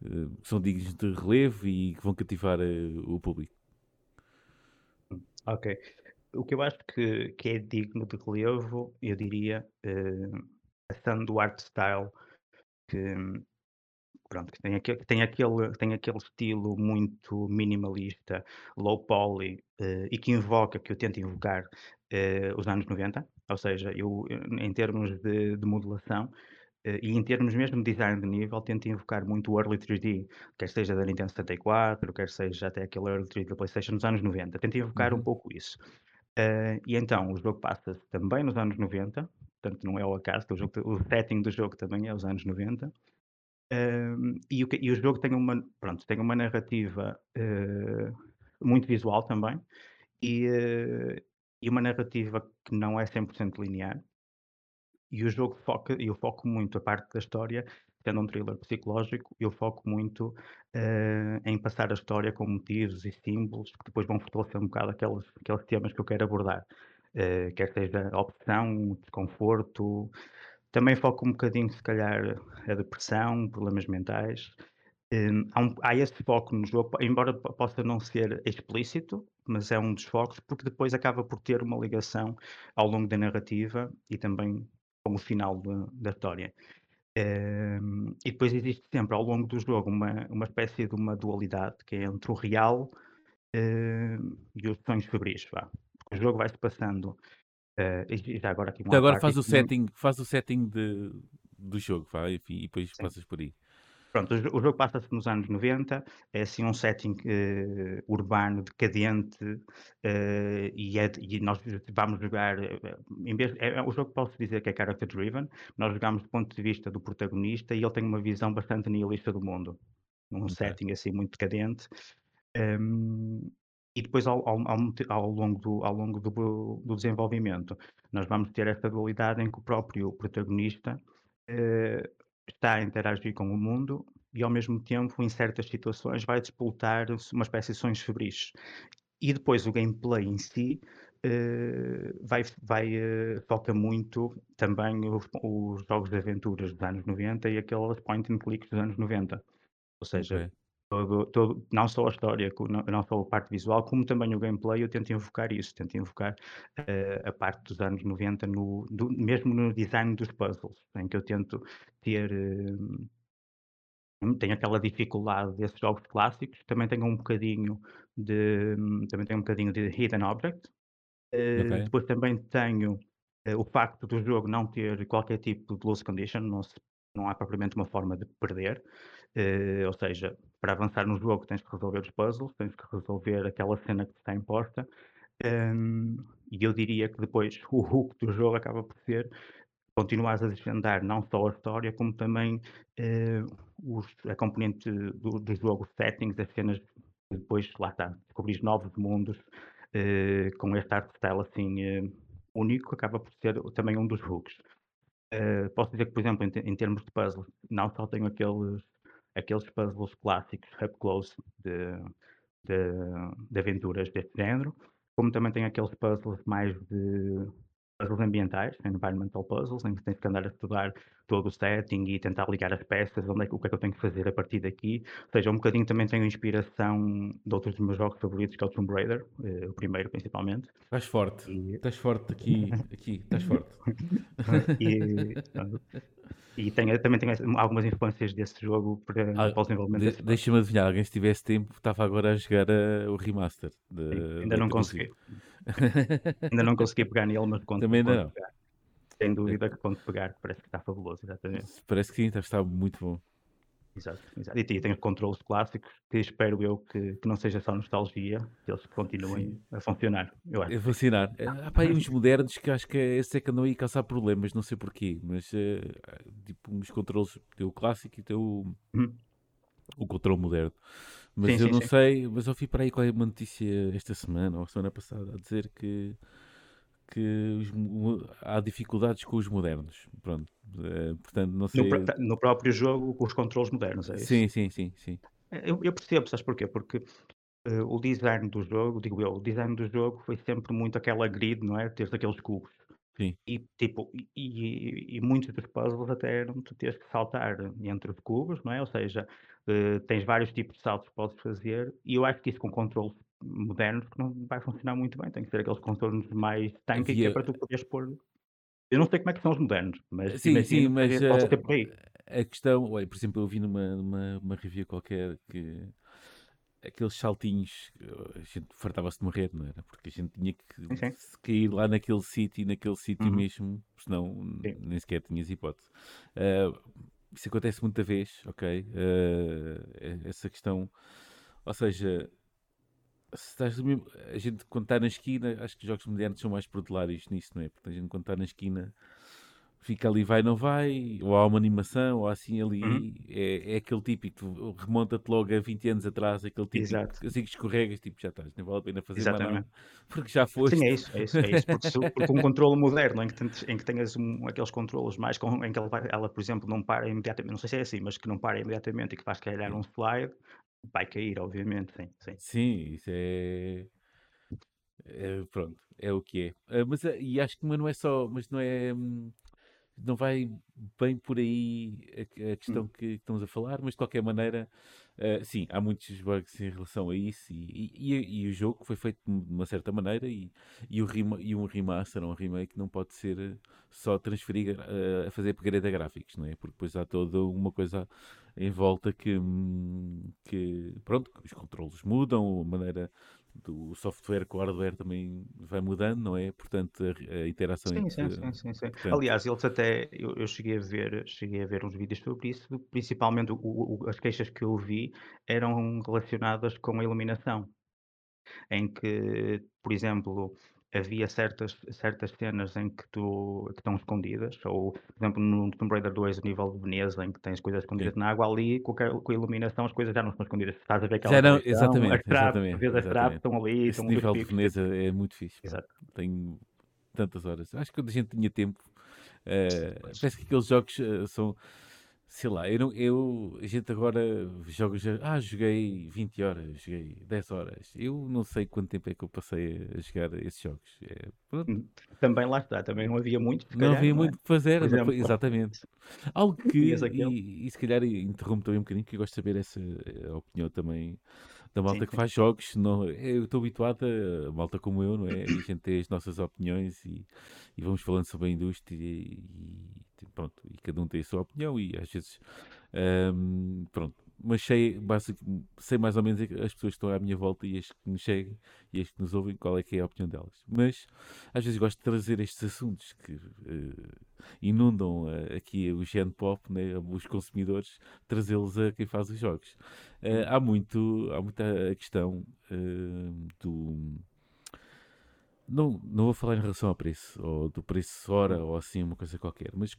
uh, são dignos de relevo e que vão cativar uh, o público? Ok. o que eu acho que que é digno de relevo, eu diria, eh, passando do art style que pronto, que tem aque tem aquele tem aquele estilo muito minimalista, low poly, eh, e que invoca, que eu tento invocar, eh, os anos 90, ou seja, eu, em termos de de modelação, eh, e em termos mesmo de design de nível, tento invocar muito o early 3D, quer seja da Nintendo 64, quer seja até aquele early 3D da PlayStation nos anos 90, tento invocar um Uhum. pouco isso. Eh, e então o jogo passa-se também nos anos 90, portanto não é ao acaso, o jogo o setting do jogo também é os anos 90. Hum, e o e o jogo tem uma pronto, tem uma narrativa, eh, muito visual também, e, e uma narrativa que não é 100% linear, e o jogo foca eu foco muito a parte da história, sendo um thriller psicológico, eu foco muito, eh, em passar a história com motivos e símbolos que depois vão fortalecer um bocado aqueles aqueles temas que eu quero abordar, eh, quer seja a obsessão, o desconforto, também foco um bocadinho se calhar a depressão, problemas mentais, Hum, há um há esse foco no jogo, embora po possa não ser explícito, mas é um dos focos, porque depois acaba por ter uma ligação ao longo da narrativa e também com o final da da história. Hum, e depois existe sempre ao longo do jogo uma uma espécie de uma dualidade que é entre o real, e os sonhos febris, vá. Porque o jogo vai-se passando, eh, e já agora aqui um à agora faz o setting, faz o setting de, do jogo, vá, enfim, e depois sim. passas por aí. Pronto, o jo o jogo passa-se nos anos 90, é assim um setting, eh, urbano, decadente, eh, e é e nós vamos jogar, eh, em vez é é o jogo posso dizer que é character driven, nós jogamos do ponto de vista do protagonista e ele tem uma visão bastante nihilista do mundo, num Ok. setting assim muito decadente. Hum, e depois ao ao ao longo do ao longo do do desenvolvimento, nós vamos ter esta dualidade em que o próprio protagonista, eh, está a interagir com o mundo e ao mesmo tempo, em certas situações, vai disputar uma espécie de sonhos febris. E depois o gameplay em si, eh, vai vai, eh, foca muito também os os jogos de aventuras dos anos 90 e aqueles point and clicks dos anos 90. Ou seja, Ok. Todo todo não só a história, não não só a parte visual, como também o gameplay, eu tento invocar isso, tento invocar, eh, a parte dos anos 90 no do mesmo no design dos puzzles, em que eu tento ter, hum, tenho aquela dificuldade desses jogos clássicos, também tenho um bocadinho de também tenho um bocadinho de hidden object, Ok. eh, depois também tenho, eh, o facto do jogo não ter qualquer tipo de lose condition, não se não há propriamente uma forma de perder, eh, ou seja, para avançar no jogo tens que resolver os puzzles, tens que resolver aquela cena que te está imposta, hum, e eu diria que depois o hook do jogo acaba por ser continuares a desvendar não só a história, como também, eh, os a componente do do jogo, os settings, as cenas depois, lá está, descobrires novos mundos, eh, com este art style assim, eh, único, acaba por ser também um dos hooks. Posso dizer que, por exemplo, em em termos de puzzles, não só tenho aqueles aqueles puzzles clássicos up close de de de aventuras deste género, como também tenho aqueles puzzles mais de puzzles ambientais, environmental puzzles, em que tens que andar a estudar todo o setting e tentar ligar as peças, onde é que o que é que eu tenho que fazer a partir daqui. Ou seja, um bocadinho também tenho inspiração de outros dos meus jogos favoritos, que é o Tomb Raider, eh, o primeiro principalmente. Estás forte. E Estás forte aqui, aqui, estás forte. e. E tenho também tenho algumas influências desse jogo para Ah, para o desenvolvimento de-. Deixa-me adivinhar, alguém se tivesse tempo estava agora a jogar eh, o remaster Sim, de, ainda da não consegui. Ainda não consegui pegar nele, mas conto Também não. pegar. Sem dúvida que conto pegar, parece que está fabuloso, exatamente. Parece que sim, está muito bom. Exato, exato. E tem tem os controles clássicos, que espero eu que que não seja só nostalgia, que eles continuem a funcionar, eu acho sim. fascinar. Eh, Há aí uns modernos que acho que esse é que andam aí a causar problemas, não sei porquê, mas eh, tipo uns controles, tem o clássico e tem o, Uhum. o controle moderno. Mas Sim, eu sim, não sim. sei, mas eu vi para aí qual é uma notícia esta semana ou semana passada a dizer que, que os há dificuldades com os modernos. Pronto. Eh, portanto, não No sei. pró no próprio jogo, com os controles modernos, é isso? Sim, sim, sim, sim. Eh, eu eu percebo, sabes porquê? Porque, eh, o design do jogo, digo eu, o design do jogo foi sempre muito aquela grid, não é? Teres aqueles cubos. Sim. E tipo, e e e muitos dos puzzles até eram tu teres que saltar entre os cubos, não é, ou seja, eh, tens vários tipos de saltos que podes fazer, e eu acho que isso com controles modernos que não vai funcionar muito bem, tem que ser aqueles contornos mais tanque que é Havia para tu poderes pôr eu não sei como é que são os modernos, mas sim, sim, mas, que possa eh, ser por aí. a questão olha, por exemplo, eu vi numa numa uma review qualquer que aqueles saltinhos, a gente fartava-se de morrer, não era? Porque a gente tinha que Sim, cair lá naquele sítio, naquele sítio Uhum. mesmo, senão Sim. nem sequer tinhas hipótese. Ah, isso acontece muita vez, ok? Ah, essa questão, ou seja, se estás mesmo- a gente quando está na esquina, acho que os jogos modernos são mais protelários nisso, não é? Porque a gente quando está na esquina fica ali, vai, não vai, ou há uma animação, ou assim ali, Uhum. é, é aquele típico, remonta-te logo a 20 anos atrás, aquele típico, Exato. assim que escorregas, tipo, já estás, nem vale a pena fazer mais nada, porque já foste. Sim, é isso, é isso, é isso. Porque, se, porque um controle moderno em que, tentes- em que tenhas um, aqueles controles mais com, em que ela, ela, por exemplo, não para imediatamente, não sei se é assim, mas que não para imediatamente e que faz calhar um slide, vai cair, obviamente, sim, sim. Sim, isso é, é- pronto, é o que é. Ah, mas, ah, e acho que mas não é só, mas não é, hum, não vai bem por aí a, a questão Hum. que estamos a falar, mas de qualquer maneira, ah, sim, há muitos bugs em relação a isso e, e- e- e o jogo foi feito de uma certa maneira e, e, o rema, e um remaster, um remake não pode ser só transferir ah, a fazer upgrade a gráficos, não é? Porque depois há toda uma coisa em volta que, hum, que pronto, os controles mudam, a maneira do software com o hardware também vai mudando, não é? Portanto, a, interação sim, entre. sim, sim, sim. Portanto, Aliás, eles até, eu, eu cheguei a ver, cheguei a ver uns vídeos sobre isso, principalmente o- o- as queixas que eu vi eram relacionadas com a iluminação. em que, por exemplo, havia certas, certas cenas em que, tu, que estão escondidas, ou, por exemplo, no Tomb Raider 2, o nível de Veneza, em que tens coisas escondidas sim. na água, ali, com a, com a iluminação, as coisas já não estão escondidas. Estás a ver que Já não, ali estão, as exatamente, traves, exatamente, vês as traves, exatamente. estão ali, Esse estão nível de. Veneza é muito fixe. Exato. Tenho tantas horas. Acho que quando a gente tinha tempo, eh, parece que aqueles jogos eh, são. Sei lá, eu, não, eu a gente agora joga, ah, joguei 20 horas, joguei 10 horas. Eu não sei quanto tempo é que eu passei a jogar esses jogos. É, Hum, Também lá está, também não havia muito, se Não calhar, havia não é? muito o que fazer, não foi- exatamente. Algo que, e, e se calhar interrompo também um bocadinho, que eu gosto de saber essa opinião também da malta Sim, que faz jogos. Não, eu estou habituado a malta como eu, não é? E a gente tem as nossas opiniões e, e vamos falando sobre a indústria e pronto, e cada um tem a sua opinião e às vezes, ahm, pronto. Mas sei, sei mais ou menos as pessoas que estão à minha volta e as que nos seguem e as que nos ouvem, qual é que é a opinião delas. Mas às vezes gosto de trazer estes assuntos que eh, inundam eh, aqui o gen pop, né, os consumidores, trazê-los a quem faz os jogos. Eh, há muito, há muita questão do não, não vou falar em relação ao preço, ou do preço hora, ou assim, uma coisa qualquer, mas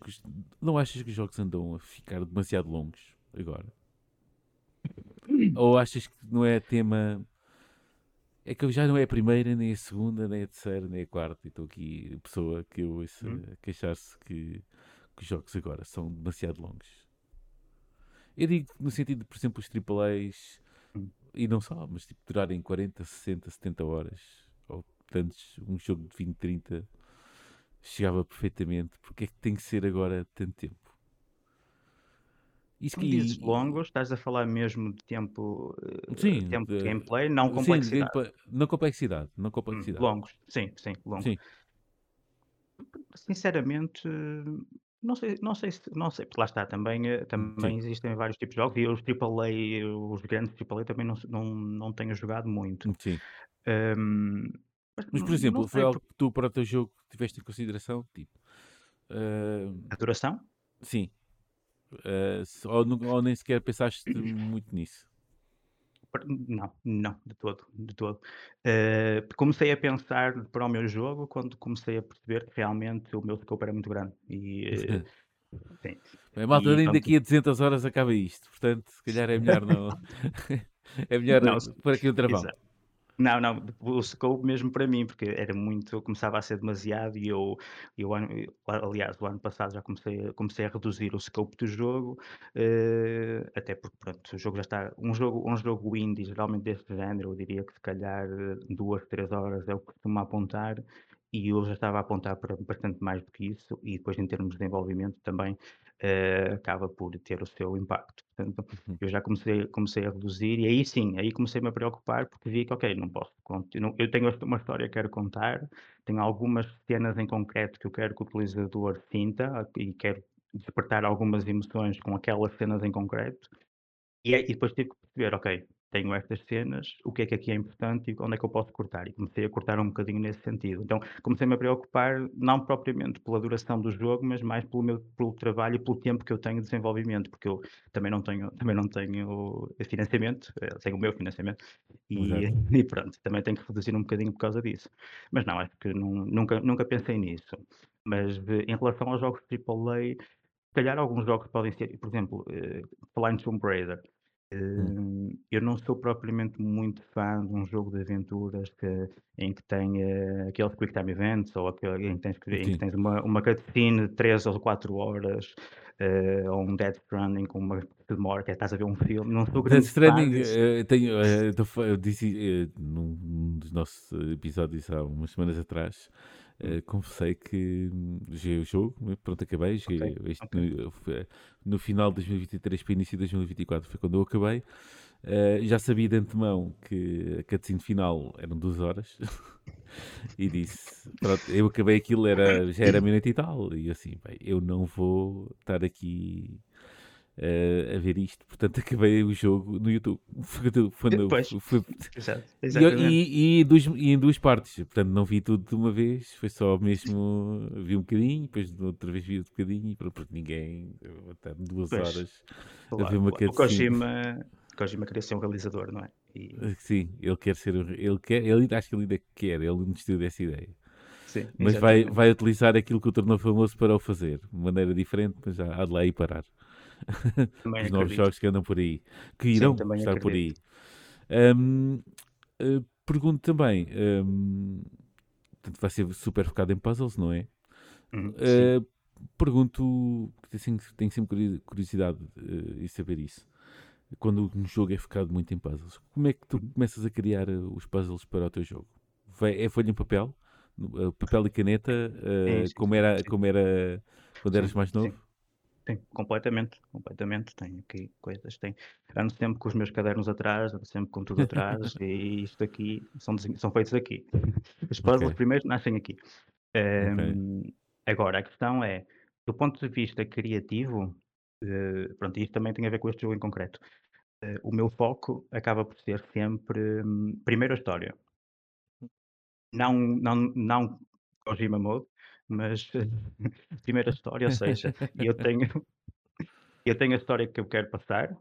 não achas que os jogos andam a ficar demasiado longos agora? Ou achas que não é tema. É que eu já não é a primeira, nem a segunda, nem a terceira, nem a quarta, e estou aqui, pessoa que eu ouço Hum. queixar-se que, que os jogos agora são demasiado longos. Eu digo no sentido de, por exemplo, os AAAs, Hum. e não só, mas tipo, durarem 40, 60, 70 horas, ou tantos, um jogo de 20, 30, chegava perfeitamente. Porque é que tem que ser agora tanto tempo? Isso Quando dizes longos, estás a falar mesmo de tempo, eh, Sim, tempo de de- gameplay, não Sim, complexidade. gameplay- não complexidade, não Hum, complexidade. longos, sim, sim, longos. Sim, Sinceramente, não sei, não sei se, não sei, porque lá está, também, eh, também existem vários tipos de jogos e os AAA, os grandes AAA também não, não, não tenho jogado muito. sim. Hum, mas por exemplo, foi algo que tu para o teu jogo tiveste em consideração? Tipo, ah, a duração? sim. Ah, se- ou, ou nem sequer pensaste muito nisso. Não, não, de todo, de todo. Eh, comecei a pensar para o meu jogo quando comecei a perceber que realmente o meu scope era muito grande. E, sim. A malta E nem pronto. daqui a 200 horas acaba isto. Portanto, se calhar é melhor não. é melhor Não, por aqui um travão. Exato. Não, não, o scope mesmo para mim, porque era muito, começava a ser demasiado e eu, eu aliás, o ano passado já comecei, comecei a reduzir o scope do jogo, eh, até porque pronto, o jogo já está, um jogo, um jogo indie, geralmente deste género, eu diria que se calhar eh, duas, três horas é o que costumo apontar, e eu já estava a apontar para bastante mais do que isso, e depois em termos de desenvolvimento também, eh, acaba por ter o seu impacto. Portanto, Uhum. eu já comecei comecei a reduzir e aí sim, aí comecei-me a preocupar, porque vi que: "Ok, não posso continuo eu tenho uma história que quero contar, tenho algumas cenas em concreto que eu quero que o utilizador sinta e quero despertar algumas emoções com aquelas cenas em concreto, e e depois tive que perceber: "Ok, tenho estas cenas, o que é que aqui é importante e onde é que eu posso cortar?" E comecei a cortar um bocadinho nesse sentido. Então comecei-me a preocupar, não propriamente pela duração do jogo, mas mais pelo meu pelo trabalho e pelo tempo que eu tenho de desenvolvimento, porque eu também não tenho também não tenho financiamento, eh, tenho o meu financiamento, e e pronto, também tenho que reduzir um bocadinho por causa disso. Mas não, acho que nun nunca nunca pensei nisso. Mas de em relação aos jogos triplo A, se calhar alguns jogos podem ser por exemplo, eh, falar em Tomb Raider, Hum. eh, eu não sou propriamente muito fã de um jogo de aventuras que em que tem, eh, aqueles quick time events ou aquele em que tens em que tens uma uma cutscene de 3 ou 4 horas, eh, ou um Death Stranding com uma demora que é estás a ver um filme, não sou grande fã Stranding, eh, tenho, eh, eu disse, num num dos nossos episódios há umas semanas atrás, eh, confessei que hum, joguei o jogo, né, pronto, acabei, joguei este ok. no foi no final de 2023 para início de 2024 foi quando eu acabei. Eh, já sabia de antemão que a cutscene final eram 2 horas e disse: "Pronto", eu acabei aquilo era já era meia-noite e tal, e eu assim: "Bem, eu não vou estar aqui eh, a ver isto. Portanto, acabei o jogo no YouTube. Foi pois, fu- fui- exato, e, e- e em duas, e em duas partes. Portanto, não vi tudo de uma vez. Foi só mesmo. Vi um bocadinho, depois outra vez vi outro bocadinho. E pronto, porque ninguém. estar duas Pois, horas a ver uma claro. O. Kojima Kojima queria ser um realizador, não é? E Eh, Sim, ele quer ser. Ele quer, ele, acho que ele ainda quer. Ele não desistiu dessa ideia. sim, Mas vai, vai utilizar aquilo que o tornou famoso para o fazer. De maneira diferente, mas já há de lá ir parar. Também Os novos acredito. jogos que andam por aí. Que Sim, irão também estar por aí. acredito. Hum, eh, pergunto também, portanto, vai ser super focado em puzzles, não é? Uhum, sim. Eh, pergunto, porque tenho, sempre curi- curiosidade eh, em saber isso. Quando um jogo é focado muito em puzzles, como é que tu Uhum. começas a criar os puzzles para o teu jogo? Vai- é folha em papel? Papel e caneta, Sim, sim, como sim, era, sim. como era quando eras Sim, mais sim. novo? Sim, completamente, completamente. Tenho aqui coisas, tenho ando sempre com os meus cadernos atrás, ando sempre com tudo atrás e isto aqui são são feitos aqui. Os puzzles Ok, primeiro nascem aqui. ok. Hum, agora a questão é, do ponto de vista criativo, eh, pronto, isto também tem a ver com este jogo em concreto. Eh, o meu foco acaba por ser sempre, hum, primeiro a história. Não não não Kojima Mode, mas primeiro a história, ou seja, eu tenho eu tenho a história que eu quero passar,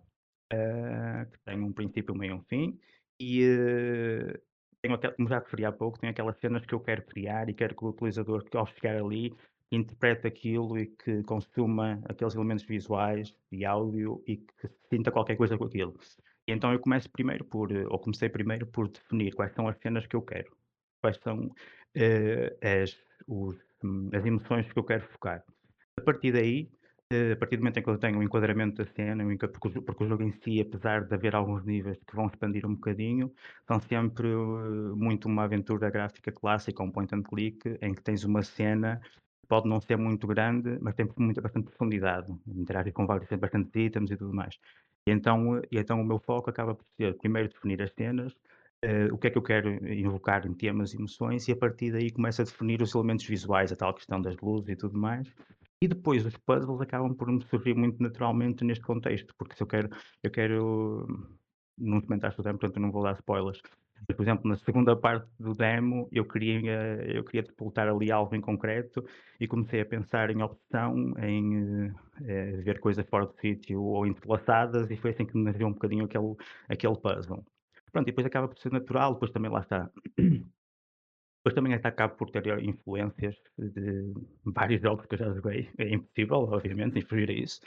eh, que tem um princípio, um meio e um fim, e, eh, tenho até como já referi há pouco, tenho aquelas cenas que eu quero criar e quero que o utilizador que ao chegar ali, interprete aquilo e que consuma aqueles elementos visuais e áudio e que sinta qualquer coisa com aquilo. E então eu começo primeiro por eh, ou comecei primeiro por definir quais são as cenas que eu quero, quais são, eh, as os as emoções que eu quero focar. A partir daí, eh, a partir do momento em que eu tenho o enquadramento da cena, porque o jogo em si, apesar de haver alguns níveis que vão expandir um bocadinho, são sempre, eh, muito uma aventura gráfica clássica, um point and click, em que tens uma cena, pode não ser muito grande, mas tem muita bastante profundidade, interagir com vários bastantes itens e tudo mais. E então, eh, e então o meu foco acaba por ser primeiro definir as cenas, eh, o que é que eu quero invocar em temas e emoções, e a partir daí começo a definir os elementos visuais, a tal questão das luzes e tudo mais, e depois os puzzles acabam por me surgir muito naturalmente neste contexto, porque se eu quero eu quero não comentaste o demo, portanto não vou dar spoilers, mas, por exemplo, na segunda parte do demo eu queria eu queria despoltar ali algo em concreto e comecei a pensar em opção, em, eh eh, ver coisas fora do sítio ou entrelaçadas e foi assim que me nasceu um bocadinho aquele aquele puzzle. Pronto, e depois acaba por ser natural, depois também lá está depois também até acabo por ter, eh, influências de vários jogos que eu já joguei. É impossível, obviamente, fugir a isso.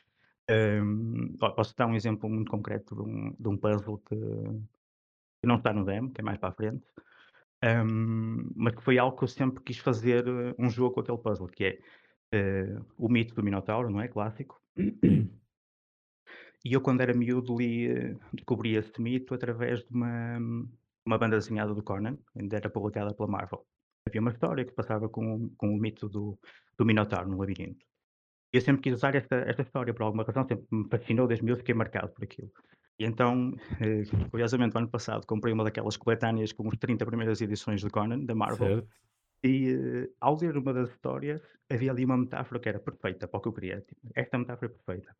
Hum, po posso dar um exemplo muito concreto de um de um puzzle que que não está no demo, que é mais para a frente, hum, mas que foi algo que eu sempre quis fazer, eh, um jogo com aquele puzzle, que é, eh, o mito do Minotauro, não é, clássico. E eu quando era miúdo li, eh, descobri esse mito através de uma uma banda desenhada do Conan, ainda era publicada pela Marvel. havia uma história que passava com com o mito do do Minotauro no labirinto. Eu sempre quis usar esta esta história por alguma razão, sempre me fascinou desde miúdo, fiquei marcado por aquilo. E então, eh, curiosamente, o ano passado comprei uma daquelas coletâneas com as 30 primeiras edições de Conan, da Marvel, Certo. e, eh, ao ler uma das histórias, havia ali uma metáfora que era perfeita para o que eu queria, tipo, esta metáfora é perfeita.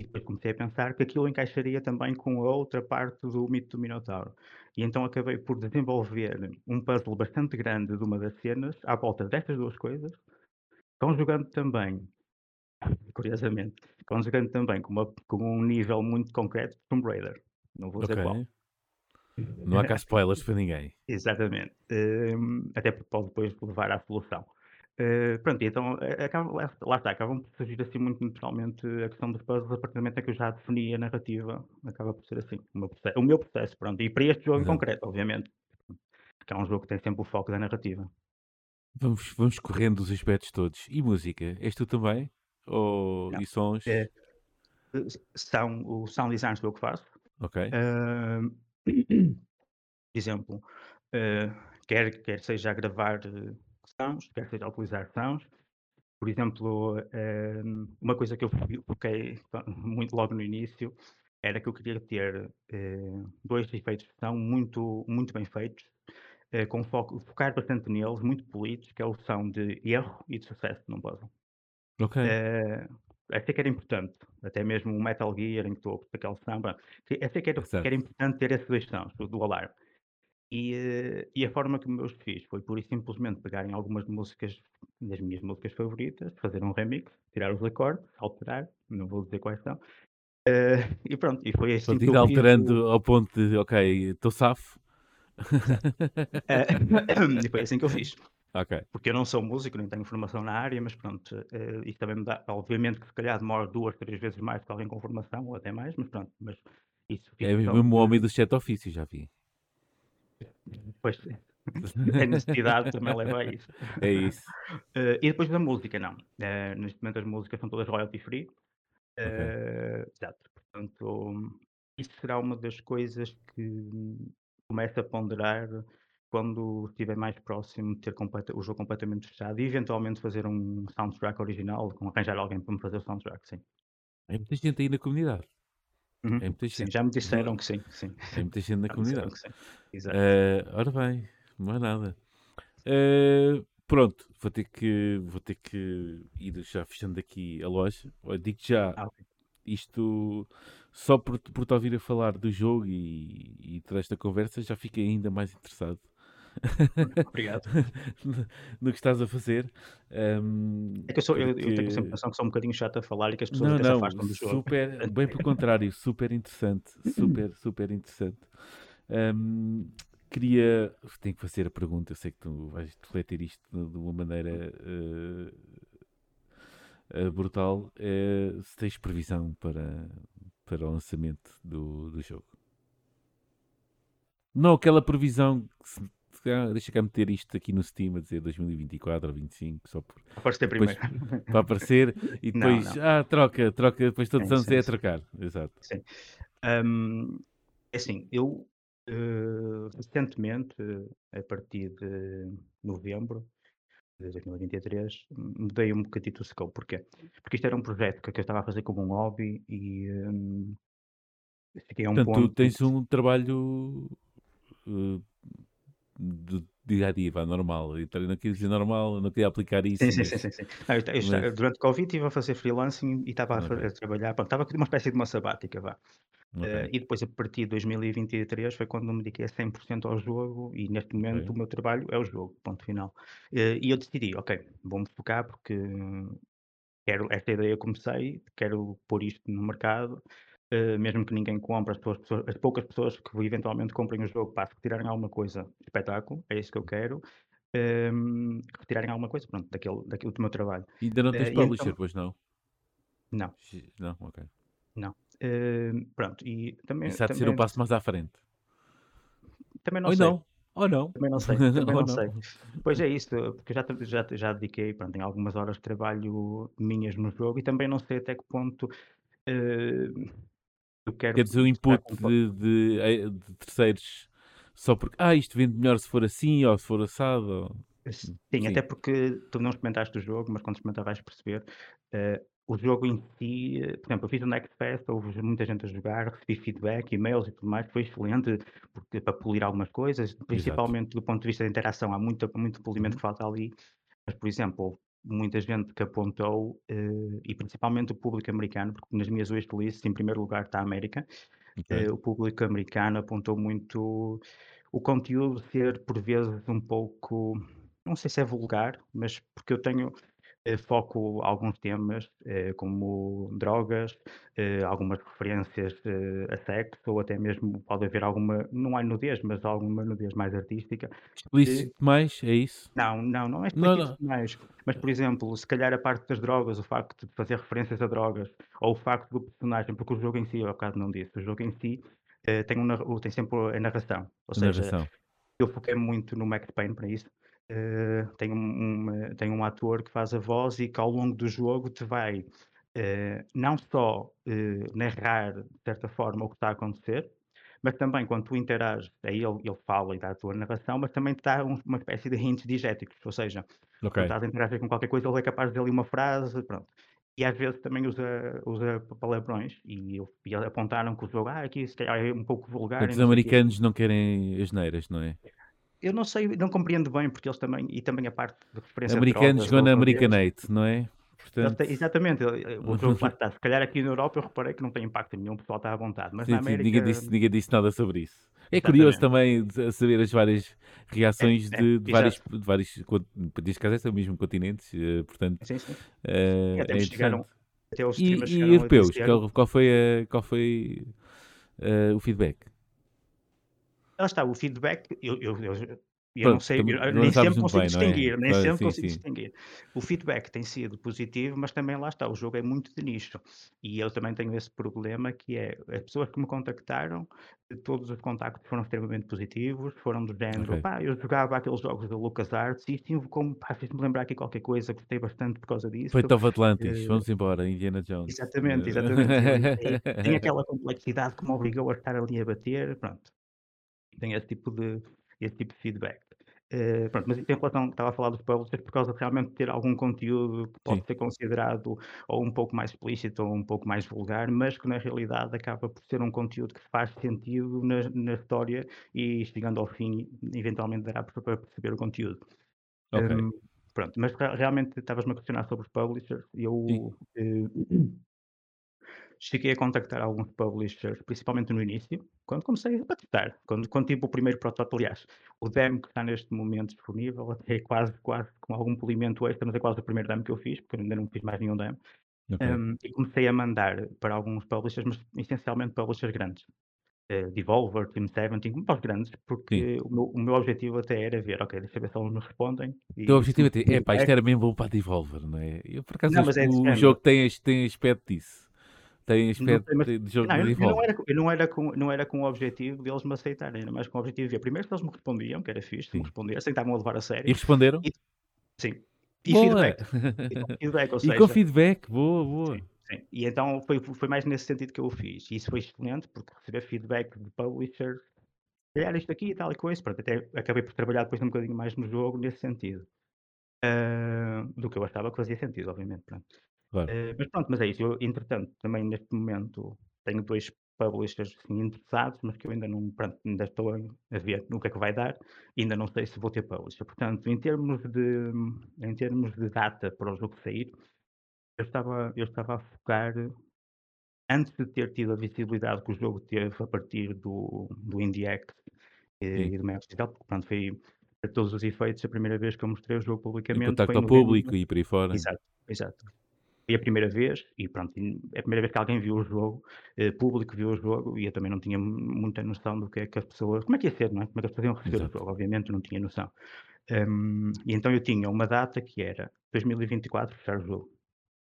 E depois comecei a pensar que aquilo encaixaria também com a outra parte do mito do Minotauro. E então acabei por desenvolver um puzzle bastante grande de uma das cenas à volta destas duas coisas, conjugando também, curiosamente, conjugando também com, uma, com um nível muito concreto de Tomb Raider. Não vou dizer qual. Ok. Não há cá spoilers para ninguém. Exatamente. Hum, até porque pode depois levar à solução. Uh, pronto, então eh, acaba, lá, está, acabam por surgir assim muito naturalmente a questão dos puzzles a partir do momento em que eu já defini a narrativa, acaba por ser assim, o meu processo, o meu processo pronto, e para este jogo em Exato. concreto, obviamente, porque é um jogo que tem sempre o foco da narrativa. Vamos, vamos correndo os aspectos todos. E música? És tu também? Ou, Não. e sons? É, são, o sound design sou eu que faço. Ok. Uh, exemplo, uh, quer, quer seja a gravar quer seja a utilizar sons. Por exemplo, uh, uma coisa que eu foquei muito logo no início era que eu queria ter dois efeitos de som muito, muito bem feitos, com foco, focar bastante neles, muito polidos, que é o som de erro e de sucesso num puzzle. Ok. Achei que era importante, até mesmo o Metal Gear em que estou aquele samba, achei que era, que era importante ter esses dois sons, do alarme. E, eh, e a forma como eu os fiz foi pura e simplesmente pegarem algumas músicas, das minhas músicas favoritas, fazer um remix, tirar os acordes, alterar, não vou dizer quais são, uh, e pronto, e foi assim que ir eu alterando o... ao ponto de, ok, estou safo. Uh, e foi assim que eu fiz. Ok. Porque eu não sou músico, nem tenho formação na área, mas pronto, uh, isso também me dá, obviamente que se calhar demora duas, três vezes mais que alguém com formação, ou até mais, mas pronto, mas isso É mesmo o homem dos sete ofícios, já vi. Pois a necessidade também leva a isso. É isso. Uh, e depois da música, não. Uh, neste momento as músicas são todas royalty free. Uh, okay. Exato. Portanto, isso será uma das coisas que começa a ponderar quando estiver mais próximo de ter o jogo completamente fechado e eventualmente fazer um soundtrack original, com arranjar alguém para me fazer o soundtrack, sim. É muita gente aí na comunidade. Uhum. É muita Sim, gente. já me disseram que sim, sim. É muita gente na Já comunidade. sim. Uh, ora bem, não é nada. Uh, pronto, vou ter que vou ter que ir já fechando aqui a loja. Digo já, Ah, ok. isto só por, por te ouvir a falar do jogo e, e toda esta conversa já fiquei ainda mais interessado Obrigado. no, que estás a fazer. Um, É que eu, sou, eu, eu tenho porque- sempre a impressão que sou um bocadinho chato a falar e que as pessoas Não, até se não, afastam do jogo. super, bem pelo contrário, super interessante, super, super interessante. Hum, queria, tenho que fazer a pergunta, eu sei que tu vais refletir isto de uma maneira eh, brutal, eh, se tens previsão para, para o lançamento do, do jogo. Não aquela previsão que se, ah, deixa cá meter isto aqui no Steam a dizer 2024 ou 2025, só por, Aparecer depois- primeiro. para aparecer e Não, depois, não. ah, troca, troca, depois todos os Sim, anos sim, é a sim. trocar. Exato. Hum, é assim, eu eh, recentemente, a partir de novembro de 2023, mudei um bocadito o scope. Porquê? Porque isto era um projeto que eu estava a fazer como um hobby e fiquei a um Portanto, tu ponto. tens um trabalho eh, de dia a dia, vá, normal. Eu não queria dizer normal, não queria aplicar isso. Sim, sim, sim, sim, sim. Não, eu, eu mas- durante o Covid estive a fazer freelancing e estava a, fa- Ok. a trabalhar, pronto, estava uma espécie de uma sabática, vá. Ok. Eh, e depois, a partir de 2023, foi quando me dediquei a 100% ao jogo e neste momento Ok. o meu trabalho é o jogo, ponto final. Eh, e eu decidi, ok, vou-me focar porque quero, esta ideia comecei, quero pôr isto no mercado, eh, mesmo que ninguém compre, as, pessoas- as poucas pessoas que eventualmente comprem o jogo, para retirarem alguma coisa, espetáculo, é isso que eu quero, ehm, retirarem alguma coisa, pronto, daquele, daquele do meu trabalho. Ainda não tens Eh, e publisher, então- pois não? Não, Não, ok. Ehm, pronto, e também, Isso há de ser um passo mais à frente. também não Ou sei. não, ou não. Também não sei, também Ou não sei. Pois é isso, porque já, já, já dediquei, pronto, em algumas horas de trabalho minhas no jogo e também não sei até que ponto eh, eu quero. Queres o input de, de, eh, de terceiros só porque, ah, isto vende melhor se for assim ou se for assado. ou- Sim, Sim, até porque tu não experimentaste o jogo, mas quando experimentar vais perceber. Eh, o jogo em si, eh, por exemplo, eu fiz o Next Fest, houve muita gente a jogar, recebi feedback, e-mails e tudo mais, foi excelente, porque para polir algumas coisas, exato. principalmente do ponto de vista da interação, há muito, muito polimento Uhum. que falta ali. Mas, por exemplo, muita gente que apontou, eh, e principalmente o público americano, porque nas minhas wishlists, em primeiro lugar está a América, Ok. eh, o público americano apontou muito o conteúdo ser por vezes um pouco, não sei se é vulgar, mas porque eu tenho foco alguns temas eh, como drogas, eh, algumas referências eh, a sexo ou até mesmo pode haver alguma, não é nudez, mas alguma nudez mais artística. Explícito mais, é isso? Não, não, não é Não, explícito não. demais, mas por exemplo, se calhar a parte das drogas, o facto de fazer referências a drogas, ou o facto do personagem, porque o jogo em si, eu há bocado não disse, o jogo em si eh, tem, um, tem sempre a narração, ou seja, narração. eu foquei muito no Max Payne para isso. Eh, tem, um, tem um ator que faz a voz e que ao longo do jogo te vai eh, não só eh, narrar de certa forma o que está a acontecer, mas também quando tu interages, aí ele, ele fala e dá a tua narração, mas também te dá um- uma espécie de hints diegéticos, ou seja, Ok. quando estás a interagir com qualquer coisa, ele é capaz de dizer ali uma frase, pronto. E às vezes também usa, usa palavrões e, e apontaram que o jogo, ah, aqui se calhar é um pouco vulgar. Os americanos não querem as neiras, não é? Eu não sei, não compreendo bem, porque eles também, e também a parte de referência Americanos drogas, gonna ou nudez, Americanate, não é? Portanto, exatamente, o jogo está. Se calhar aqui na Europa eu reparei que não tem impacto nenhum, o pessoal está à vontade, mas sim, na sim, América. ninguém, disse, ninguém disse nada sobre isso. É curioso também saber as várias reações É, é, de, de vários, de vários, neste caso é o mesmo continentes, eh, portanto, Sim, sim. E até é chegaram, até os E, e europeus, qual, qual foi, a- qual foi eh, o feedback? Lá está, o feedback, eu, eu, eu, eu Pronto, não sei, eu nem sempre consigo bem, é? distinguir, nem Claro, sempre sim, consigo sim. distinguir. O feedback tem sido positivo, mas também lá está, o jogo é muito de nicho. E eu também tenho esse problema que é, as pessoas que me contactaram, todos os contactos foram extremamente positivos, foram do género, Ok. pá, eu jogava aqueles jogos da LucasArts e isto como, pá, fez-me lembrar aqui qualquer coisa, gostei bastante por causa disso. Foi Tove Atlantis, eh, vamos embora, Indiana Jones. Exatamente, exatamente. Tem, tem- tem aquela complexidade que me obrigou a estar ali a bater, pronto. Tem esse tipo de, esse tipo de feedback. Eh, pronto, mas em relação, estava a falar dos publishers por causa de realmente ter algum conteúdo que pode Sim. ser considerado ou um pouco mais explícito ou um pouco mais vulgar, mas que na realidade acaba por ser um conteúdo que faz sentido na, na história e chegando ao fim, eventualmente dará para perceber o conteúdo. Ok. Hum, pronto, mas re- realmente estavas-me a questionar sobre os publishers e eu cheguei a contactar alguns publishers, principalmente no início, quando comecei a testar, quando, quando tive o primeiro protótipo, aliás, o demo que está neste momento disponível, até é quase, quase com algum polimento extra, mas é quase o primeiro demo que eu fiz, porque eu ainda não fiz mais nenhum demo, ok. hum, e comecei a mandar para alguns publishers, mas essencialmente publishers grandes. eh, Devolver, Team 17, como para os grandes, porque o meu, o meu objetivo até era ver, ok, deixa eu ver se eles me respondem. O teu e objetivo é ter, epá, isto era mesmo bom para a Devolver, não é? Eu por acaso Não, acho é o género. jogo tem, tem aspecto disso. Tem aspecto mas- de jogo Não, eu, eu não era, eu não era com, não era com o objetivo deles me aceitarem, era mais com o objetivo de ver primeiro se eles me respondiam, que era fixe, me respondessem, estavam a levar a E sério. responderam? E- Sim. E Boa! feedback. E com feedback, ou E seja, com feedback, boa, boa. Sim, sim. E então foi, foi mais nesse sentido que eu o fiz. E isso foi excelente, porque receber feedback de publishers, calhar isto aqui e tal e coisa, pronto, até acabei por trabalhar depois um bocadinho mais no jogo nesse sentido. Ah, do que eu achava que fazia sentido, obviamente. Pronto. Claro. Eh, mas pronto, mas é isso. Eu, entretanto, também neste momento tenho dois publishers assim, interessados, mas que eu ainda não, pronto, ainda estou a, ver no que é que vai dar, ainda não sei se vou ter publisher. Portanto, em termos de, em termos de data para o jogo sair, eu estava, eu estava a focar, antes de ter tido a visibilidade que o jogo teve a partir do, do IndieX e, Sim. e do Mega Digital, porque pronto, foi a todos os efeitos a primeira vez que eu mostrei o jogo Em publicamente. contacto em ao novembro. público e por aí fora. Exato, exato. Foi a primeira vez, e pronto, é a primeira vez que alguém viu o jogo, eh, público viu o jogo, e eu também não tinha mu- muita noção do que é que as pessoas, como é que ia ser, não é? Como é que as pessoas iam receber Exato. o jogo, obviamente não tinha noção. Hum, e então eu tinha uma data que era 2024 fechar o jogo.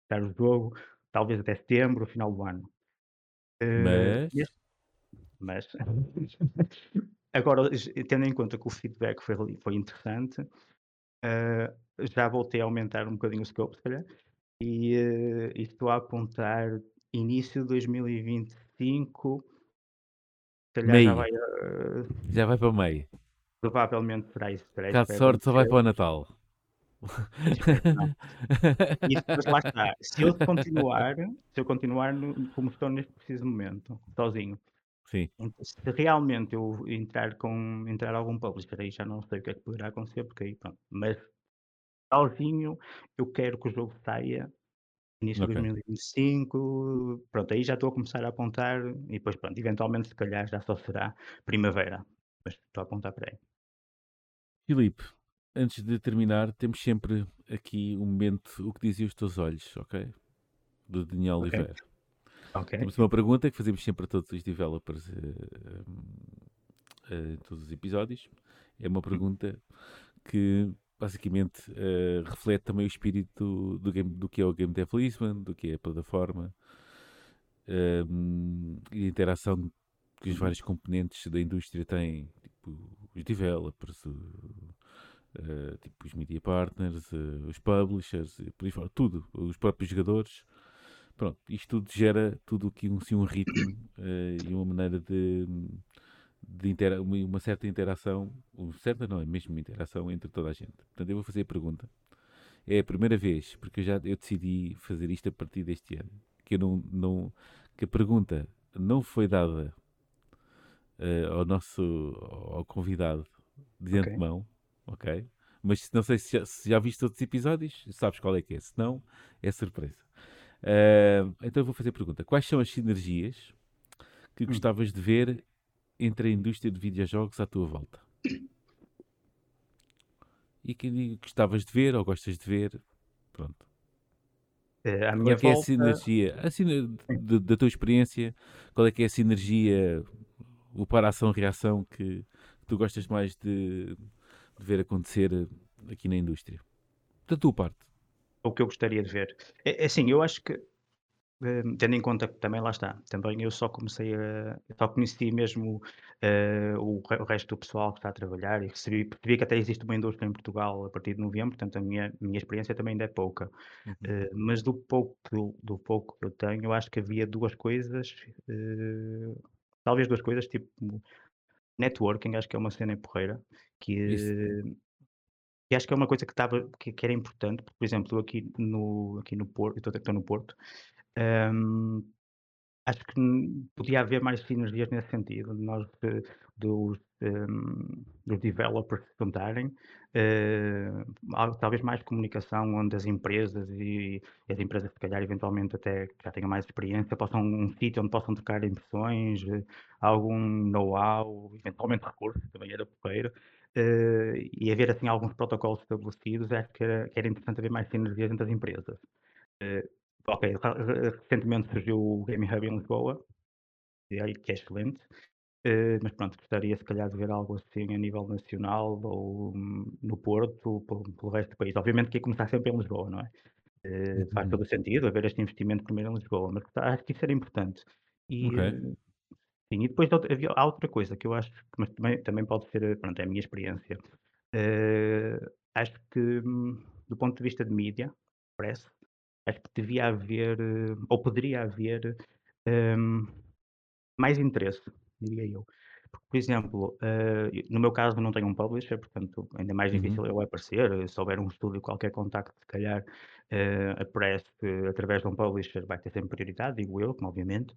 Fechar o jogo, talvez até setembro, final do ano. Eh, Mas, mas agora, tendo em conta que o feedback foi, foi interessante, eh, já voltei a aumentar um bocadinho o scope, se calhar, e, eh, e estou a apontar início de 2025, se calhar já Meio. vai, eh, já vai para o meio. provavelmente será isso, será isso que de vai sorte, só vai acontecer. para o Natal. Espero que não. E depois lá está, se eu continuar se eu continuar no como estou neste preciso momento, sozinho, Sim, então se realmente eu entrar com entrar algum publisher, aí já não sei o que é que poderá acontecer, porque aí pronto, mas sozinho eu quero que o jogo saia início de ok. 2025, pronto, aí já estou a começar a apontar e depois pronto, eventualmente se calhar já só será primavera, mas estou a apontar para aí. Filipe, antes de terminar, temos sempre aqui um momento, o que dizem os teus olhos, ok? Do Daniel Ok, Oliveira. ok. Temos uma pergunta que fazemos sempre a todos os developers eh, eh, em todos os episódios. É uma pergunta que basicamente eh, reflete também o espírito do, game, do que é o Game Dev Lisbon, do que é a plataforma ehm, e a interação que os Uhum. vários componentes da indústria têm, tipo os developers, o- eh, tipo os media partners, eh, os publishers, por aí fora, tudo, os próprios jogadores. Pronto, isto tudo gera tudo aqui um, assim, um ritmo e uma maneira de, de intera uma, certa interação, certa não, é mesmo uma interação entre toda a gente. Portanto, eu vou fazer a pergunta. É a primeira vez, porque eu já eu decidi fazer isto a partir deste ano, que eu não, não que a pergunta não foi dada eh, ao nosso ao convidado de Ok. antemão, ok? Mas não sei se já, se já viste outros episódios, sabes qual é que é. Se não, é surpresa. Eh, então eu vou fazer a pergunta: quais são as sinergias que Hum. gostavas de ver entre a indústria de videojogos à tua volta? E que gostavas de ver ou gostas de ver, pronto. À Qual minha é que é a volta sinergia? A siner- de- da tua experiência, qual é que é a sinergia, o para-ação-reação que tu gostas mais de, de ver acontecer aqui na indústria? Da tua parte. o que eu gostaria de ver. É é assim, eu acho que, hum, tendo em conta que também lá está, também eu só comecei a só conheci mesmo, eh, o re o resto do pessoal que está a trabalhar e percebi percebi que até existe uma indústria em Portugal a partir de novembro, portanto a minha minha experiência também ainda é pouca. Uhum. Eh, mas do pouco eu do pouco que eu tenho, eu acho que havia 2 coisas, eh, talvez 2 coisas, tipo networking, acho que é uma cena porreira, que. E acho que é uma coisa que estava que que era importante, porque, por exemplo, eu aqui no aqui no Porto, estou estou no Porto, hum, acho que podia haver mais sinergias nesse sentido, nós dos, hum, dos developers se juntarem, algo talvez mais comunicação, onde as empresas e e as empresas se calhar eventualmente até que já tenham mais experiência, possam um sítio onde possam trocar impressões, algum know-how, eventualmente recursos, também era porreiro, eh, e haver assim alguns protocolos estabelecidos, acho que era que era interessante haver mais sinergias entre as empresas. Eh, ok, re re recentemente surgiu o Game Hub em Lisboa, que é excelente, eh, mas pronto, gostaria se calhar de ver algo assim a nível nacional ou hum, no Porto, pelo resto do país. Obviamente que ia começar sempre em Lisboa, não é? Eh, faz Uhum. todo o sentido haver este investimento primeiro em Lisboa, mas acho que isso era importante. E, Ok. eh, sim, e depois havia há outra coisa que eu acho que mas também também pode ser, eh, pronto, é a minha experiência. Eh, acho que, hum, do ponto de vista de mídia, parece, acho que devia haver, eh, ou poderia haver, hum, mais interesse, diria eu. Porque, por exemplo, eh, no meu caso não tenho um publisher, portanto ainda mais Uhum. difícil eu aparecer, eh, se houver um estúdio, qualquer contacto, se calhar, eh, aparece através de um publisher, vai ter sempre prioridade, digo eu, como obviamente.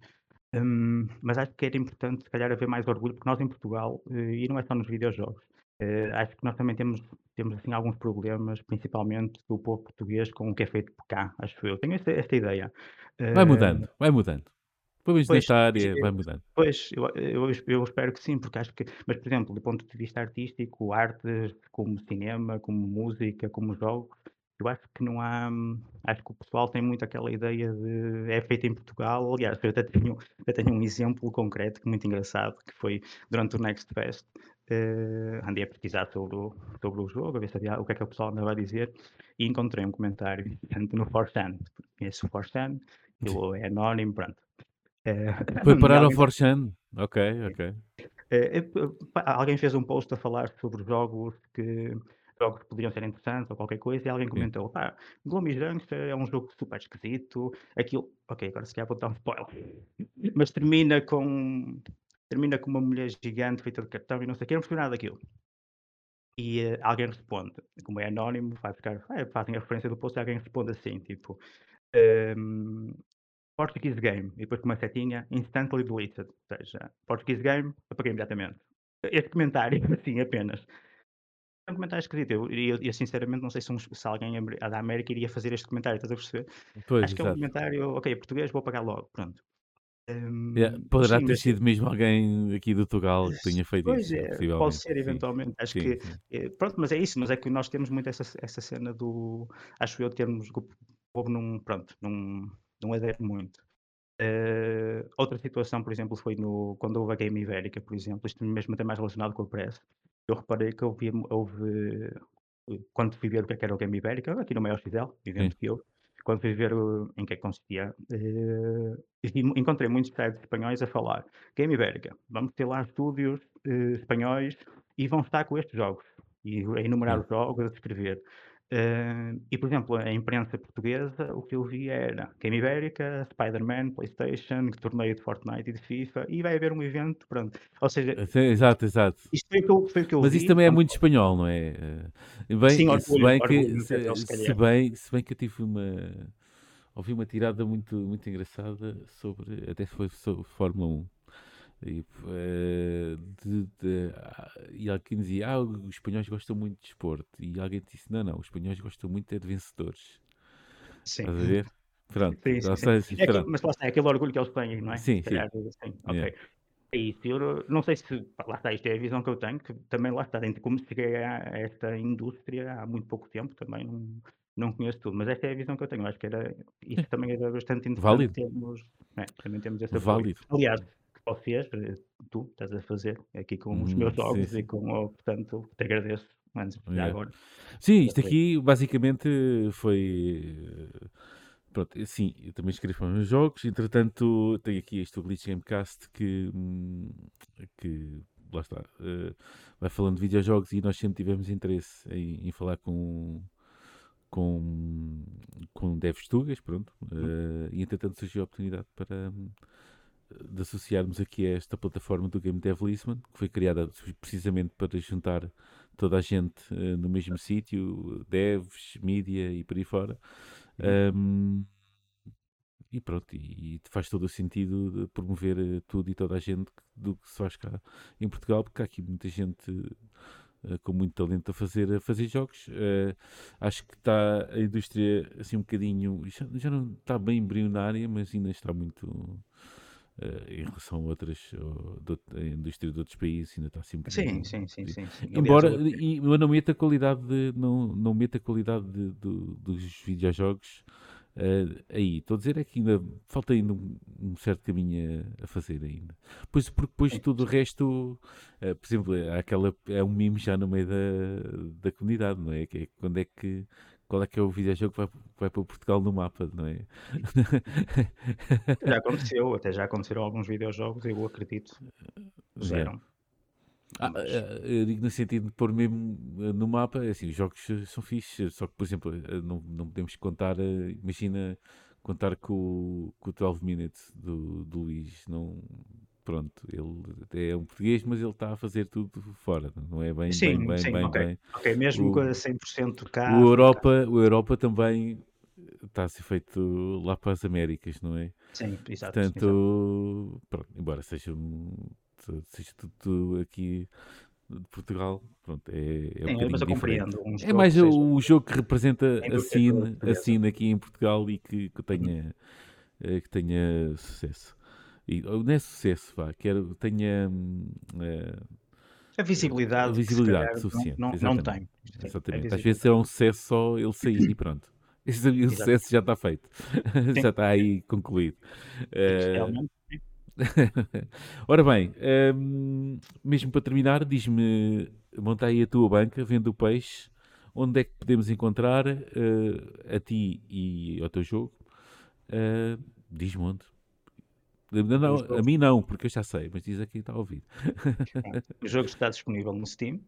Hum, mas acho que era importante, se calhar, haver mais orgulho, porque nós em Portugal, e não é só nos videojogos, eh, acho que nós também temos, temos assim, alguns problemas, principalmente do povo português, com o que é feito por cá, acho eu. Tenho esta, esta ideia. Vai Eh, mudando, vai mudando. Pelo menos pois, nesta área, vai mudando. pois, eu, eu, eu espero que sim, porque acho que, mas por exemplo, do ponto de vista artístico, artes, como cinema, como música, como jogos, eu acho que não há, hum, acho que o pessoal tem muito aquela ideia de é feito em Portugal. Aliás, eu até tenho, eu tenho um exemplo concreto, que é muito engraçado, que foi durante o Next Fest, eh, andei a pesquisar sobre o, sobre o jogo, a ver se havia, o que é que o pessoal andava a dizer, e encontrei um comentário no 4chan. Conheço o 4chan, aquilo é anónimo, pronto. Eh, Foi parar ao alguém 4chan. Ok, ok. pá, alguém fez um post a falar sobre jogos que jogos que poderiam ser interessantes ou qualquer coisa, e alguém comentou: "Pá, Gloomy Gangster é um jogo super esquisito, aquilo" ok, agora se calhar vou dar um spoiler, mas termina com termina com uma mulher gigante feita de cartão e não sei o quê, eu não percebi nada daquilo. e uh, alguém responde, como é anónimo, vai ficar, ah, fazem a referência do post e alguém responde assim, tipo, um, Portuguese Game, e depois com uma setinha, instantly deleted, ou seja, Portuguese Game, apaguei imediatamente. Este comentário, assim, apenas. É um comentário esquisito, eu, eu, eu sinceramente não sei se, um, se alguém da América iria fazer este comentário, estás a perceber? Pois, Acho que é um comentário, ok, português, vou apagar logo, pronto. Yeah, Hum, poderá sim, ter sido mesmo alguém aqui do Tugal que tenha feito Pois isso, é, pode possivelmente. ser Sim, eventualmente. Acho sim, que, sim. eh, pronto, mas é isso, mas é que nós temos muito essa, essa cena do, acho eu, termos, o povo não, pronto, não, não adere muito. Eh, outra situação, por exemplo, foi no, quando houve a Game Ibérica, por exemplo, isto mesmo até mais relacionado com a press, eu reparei que houve, houve quando fui ver o que é que era o Game Ibérica, aqui no Maior XL, evento que eu, quando fui ver o- em que é que consistia, e encontrei muitos sites espanhóis a falar Game Ibérica, vamos ter lá estúdios eh, espanhóis e vão estar com estes jogos, e a enumerar Sim. os jogos, a descrever. Eh, e, por exemplo, a imprensa portuguesa, o que eu vi era Game Ibérica, Spider-Man, PlayStation, torneio de Fortnite e de FIFA, e vai haver um evento, pronto. Ou seja, Sim, Exato, exato. isto foi o que eu, foi o que eu Mas vi. isso também é muito espanhol, não é? Eh, Bem, Sim, se orgulho, bem orgulho que se, se se bem, se bem que eu tive uma ouvi uma tirada muito muito engraçada sobre até foi sobre Fórmula 1 e, eh, de, de- ah, e alguém dizia ah, os espanhóis gostam muito de desporto e alguém disse não, não, os espanhóis gostam muito é de vencedores Sim. estás a ver? Pronto, Sim, sim, sim. seja, É pronto. mas lá está, é aquele orgulho que eles têm, não é? Sim, sim. Ok. Yeah. É isso. Eu não- sei se. Lá está, isto é a visão que eu tenho, que também lá está, dentro, como cheguei a a esta indústria há muito pouco tempo, também não, não conheço tudo, mas esta é a visão que eu tenho. Acho que era, isto também era bastante interessante Válido. termos, é, também temos apoio. Válido. Aliás, eh, tu, estás a fazer aqui com os Hum, meus jogos sim. e com, o- portanto, te agradeço, antes já agora. Sim, isto aqui basicamente foi. eh, Pronto, sim, eu também escrevo para os meus jogos. Entretanto, tenho aqui este Glitch Gamecast que, hum, que lá está, eh, vai falando de videojogos e nós sempre tivemos interesse em, em falar com, com, com devs tugas, pronto. eh, e entretanto surgiu a oportunidade para hum, de associarmos aqui a esta plataforma do Game Dev Lisbon, que foi criada precisamente para juntar toda a gente eh, no mesmo sítio, devs, mídia e por aí fora. Um, e pronto, e, e faz todo o sentido de promover eh, tudo e toda a gente do que se faz cá em Portugal, porque há aqui muita gente eh, com muito talento a fazer, a fazer jogos. Eh, acho que está a indústria assim um bocadinho, já, já não está bem embrionária, mas ainda está muito eh, em relação a outras, de out- a indústria de outros países, ainda está assim um bocadinho. Sim, sim, sim, sim. sim. Embora e, eu não meta a qualidade de, não, não meta a qualidade de- do- dos videojogos eh, aí. Estou a dizer é que ainda falta ainda um, um certo caminho a, a fazer ainda. Pois porque depois Sim. tudo o resto, eh, por exemplo, há aquela é um meme já no meio da, da comunidade, não é? Que é quando é que qual é que é o videojogo que vai, vai para Portugal no mapa, não é? Já aconteceu, até já aconteceram alguns videojogos, eu acredito. Puseram. Ah, ah, eu digo no sentido de pôr mesmo ah, no mapa, é assim, os jogos ah, são fixes, só que, por exemplo, não, não podemos contar, imagina contar com, o- com o 12 Minutes do, do Luís, não, pronto, ele é um português, mas ele está a fazer tudo fora, não é bem, Sim, bem, bem, sim, bem, ok. bem. Ok, mesmo O- com a 100% cá. O Europa, o Europa também está a ser feito lá para as Américas, não é? Sim, exato. exato. Portanto, pronto, embora seja, seja tudo aqui de Portugal, pronto, é, é um Sim, mas eu compreendo. um É mais seja- o, jogo que representa A cena, a cena aqui em Portugal e que, que tenha, eh, que tenha sucesso. E, ou não é sucesso, vá, quero tenha eh, A visibilidade, a que visibilidade suficiente. Não, não, não tem. Sim, Exatamente. Às vezes é um sucesso só ele sair e pronto. Esse, o sucesso já está feito. já está aí concluído. Realmente, Ora bem, hum, mesmo para terminar, diz-me, monta aí a tua banca, vende o peixe, onde é que podemos encontrar eh, a ti e ao teu jogo? Eh, diz-me onde. Não, não, a mim não, porque eu já sei, mas diz a quem está a ouvir. O jogo está disponível no Steam.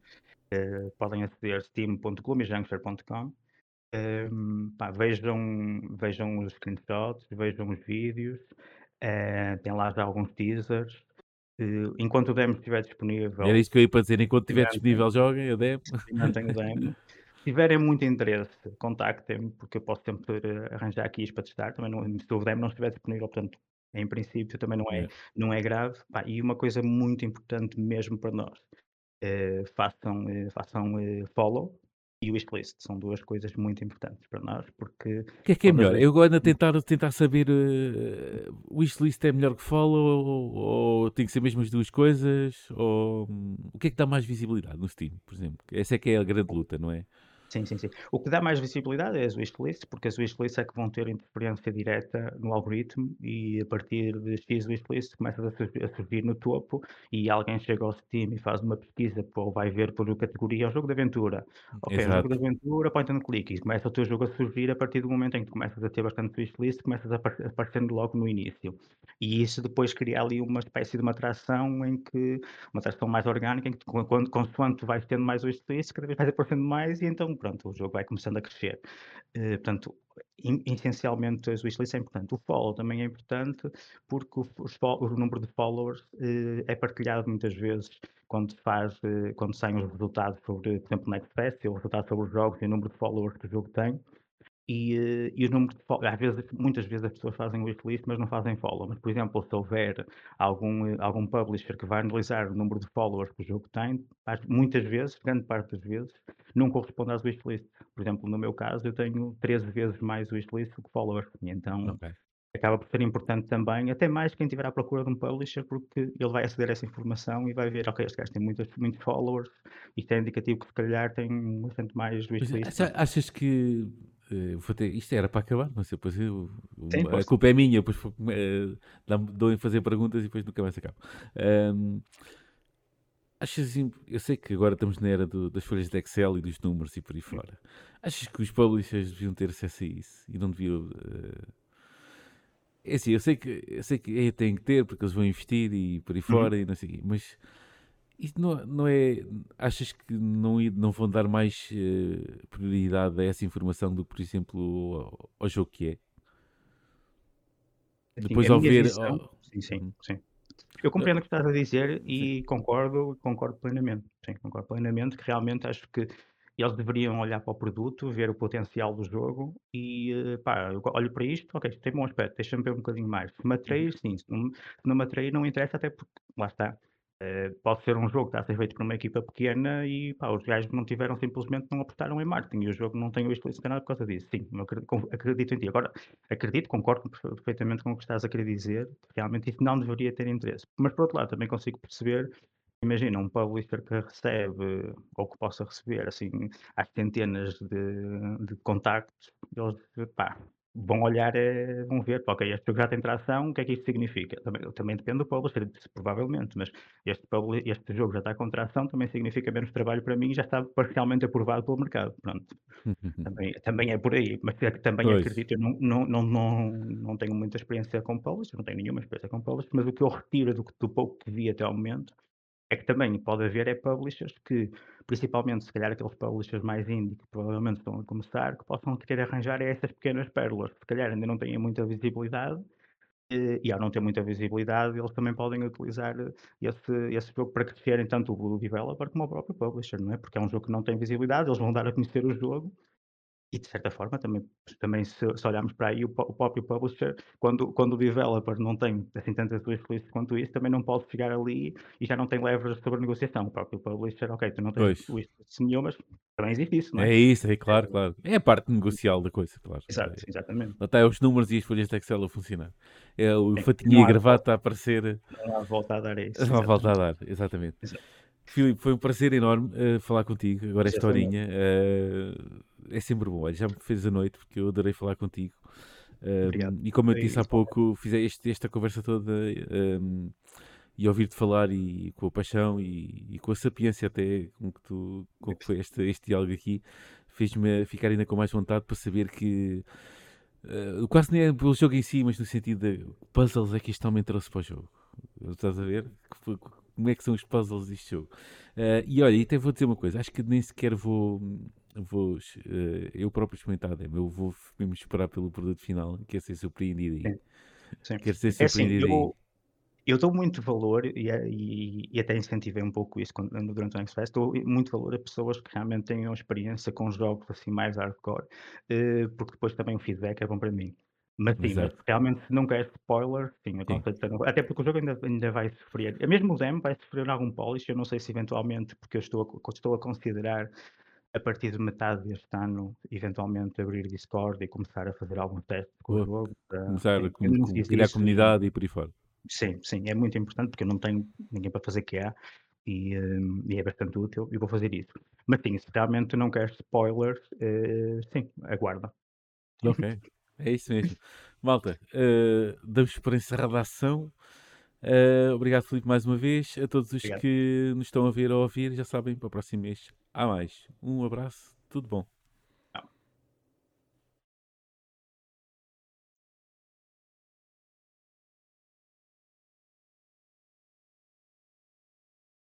eh, podem aceder steam.gloomy.com. Um, pá, vejam, vejam os screenshots, vejam os vídeos. eh, tem lá já alguns teasers. Uh, enquanto o demo estiver disponível. Era isso que eu ia para dizer, enquanto estiver disponível, joguem a demo. Mantenho o demo. Se tiverem muito interesse, contactem-me, porque eu posso sempre arranjar aqui isto para testar. Também não, se o demo não estiver disponível, portanto, em princípio também não é, não é grave. Pá, e uma coisa muito importante mesmo para nós, uh, façam, uh, façam follow e wishlist. São duas coisas muito importantes para nós, porque... O que é que é melhor? Eu ando a tentar, tentar saber, uh, wishlist é melhor que follow, ou, ou, tem que ser mesmo as duas coisas, ou um, o que é que dá mais visibilidade no Steam, por exemplo? Essa é que é a grande luta, não é? Sim, sim, sim. O que dá mais visibilidade é as wishlists, porque as wishlists é que vão ter interferência direta no algoritmo e a partir de X wishlists começas a surgir, no topo e alguém chega ao Steam e faz uma pesquisa ou vai ver por categoria o jogo de aventura. Ok, o jogo de aventura, põe no clique e começa o teu jogo a surgir a partir do momento em que começas a ter bastante wishlist, começas a aparecendo logo no início. E isso depois cria ali uma espécie de uma atração em que, uma atração mais orgânica, em que quando, consoante vais tendo mais wishlists, cada vez vais aparecendo mais e então pronto, o jogo vai começando a crescer. Uh, portanto, essencialmente as wishlists é importante. O follow também é importante porque o, o, o número de followers uh, é partilhado muitas vezes quando faz, uh, quando saem os resultados sobre, por exemplo, o NextFest, o resultado sobre os jogos e o número de followers que o jogo tem. E, uh, e os números de follow, às vezes, muitas vezes as pessoas fazem wishlist, mas não fazem follow. Mas, por exemplo, se houver algum, algum publisher que vai analisar o número de followers que o jogo tem, muitas vezes, grande parte das vezes, não corresponde às wishlists. Por exemplo, no meu caso, eu tenho 13 vezes mais wishlist do que followers. E então okay. acaba por ser importante também, até mais quem estiver à procura de um publisher, porque ele vai aceder a essa informação e vai ver, ok, este gajo tem muitos, muitos followers, isto é indicativo que se calhar tem bastante mais wishlists. Achas que vou ter, isto era para acabar, mas depois eu, Sim, a culpa é minha, depois uh, dou em fazer perguntas e depois nunca mais acabo. Um, achas assim, eu sei que agora estamos na era do, das folhas de Excel e dos números e por aí fora. Achas que os publishers deviam ter acesso a isso e não deviam. Uh, é assim, eu sei que, eu sei que é, têm que ter porque eles vão investir e por aí uhum. fora uhum. e não sei mas isso não, não é. Achas que não, não vão dar mais uh, prioridade a essa informação do que, por exemplo, ao, ao jogo que é? Assim, Depois ao ver. Visão, sim, sim, hum. sim. Eu compreendo o que estás a dizer e sim. concordo, concordo plenamente. Sim, concordo plenamente que realmente acho que eles deveriam olhar para o produto, ver o potencial do jogo e, eh, pá, eu olho para isto, ok, tem bom aspecto, deixa-me ver um bocadinho mais. Se me atrair, uhum. sim, se não, se não me atrair, não interessa, até porque, lá está, Uh, pode ser um jogo que está a ser feito por uma equipa pequena e pá, os gajos não tiveram simplesmente não apostaram em marketing e o jogo não tem o estilo nada por causa disso. Sim, acredito, acredito, em ti. Agora, acredito, concordo perfeitamente com o que estás a querer dizer, realmente isso não deveria ter interesse. Mas por outro lado, também consigo perceber, imagina, um publisher que recebe ou que possa receber assim às centenas de, de contactos, eles pá, vão olhar, eh, vão ver, ok, este jogo já tem tração, o que é que isto significa? Também, também depende do publisher, provavelmente, mas este, este jogo já está com tração, também significa menos trabalho para mim e já está parcialmente aprovado pelo mercado. Pronto, também, também é por aí, mas é também pois. acredito, eu não, não, não, não, não tenho muita experiência com publisher, não tenho nenhuma experiência com publisher, mas o que eu retiro do, do pouco que vi até ao momento é que também pode haver é publishers que, principalmente se calhar aqueles publishers mais indie que provavelmente estão a começar, que possam querer arranjar essas pequenas pérolas, se calhar ainda não têm muita visibilidade, e, e ao não ter muita visibilidade, eles também podem utilizar esse, esse jogo para crescerem tanto o developer como o próprio publisher, não é? Porque é um jogo que não tem visibilidade, eles vão dar a conhecer o jogo e de certa forma também, também se, se olharmos para aí o, o, próprio publisher, quando, quando o developer não tem assim tantas wishlist quanto isso, também não pode chegar ali e já não tem leverage sobre a negociação. O próprio publisher, ok, tu não tens wishlist nenhumas, também existe isso, não é? É isso, é claro, é, claro. É a parte negocial da coisa, claro. Exato, é. exatamente. Até os números e as folhas de Excel a funcionar. É o é, fatinho e a gravata a aparecer. Não há volta a dar isso. Não há volta a dar, exatamente. Exato. Filipe, foi um prazer enorme uh, falar contigo, agora esta horinha. Uh, é sempre bom. Olha, já me fez a noite porque eu adorei falar contigo. Um, e como eu disse há pouco, fiz este, esta conversa toda um, e ouvir-te falar e com a paixão e, e, com a sapiência até com que, tu, com que foi este, este diálogo aqui, fez-me ficar ainda com mais vontade para saber que uh, quase nem é pelo jogo em si, mas no sentido de puzzles é que isto também trouxe para o jogo. Estás a ver? Como é que são os puzzles deste jogo? Uh, e olha, e até vou dizer uma coisa, acho que nem sequer vou vou uh, eu próprio experimentar demo, eu vou mesmo esperar pelo produto final, quero ser surpreendido. Sim. Sim. Quero ser surpreendido é assim, eu, Eu dou muito valor e, é- e, e até incentivei um pouco isso quando, durante o X-Fest, dou muito valor a pessoas que realmente tenham experiência com jogos assim mais hardcore, eh, porque depois também o feedback é bom para mim. Mas sim, mas realmente se não queres spoiler, sim, Sim. até porque o jogo ainda, ainda vai sofrer, é mesmo o demo vai sofrer algum polish, eu não sei se eventualmente, porque eu estou a, estou a considerar a partir de metade deste ano, eventualmente abrir Discord e começar a fazer algum teste com o jogo. para- Começar a com- com- criar isso comunidade e por aí fora. Sim, sim, é muito importante porque eu não tenho ninguém para fazer QA e, hum, e é bastante útil e vou fazer isso. Mas sim, se realmente não queres spoilers, eh, sim, aguarda. Ok, é isso mesmo. Malta, eh, damos por encerrada a ação. Eh, obrigado, Filipe, mais uma vez. A todos os Obrigado. que nos estão a ver ou a ouvir, já sabem, para o próximo mês há mais. Um abraço, tudo bom.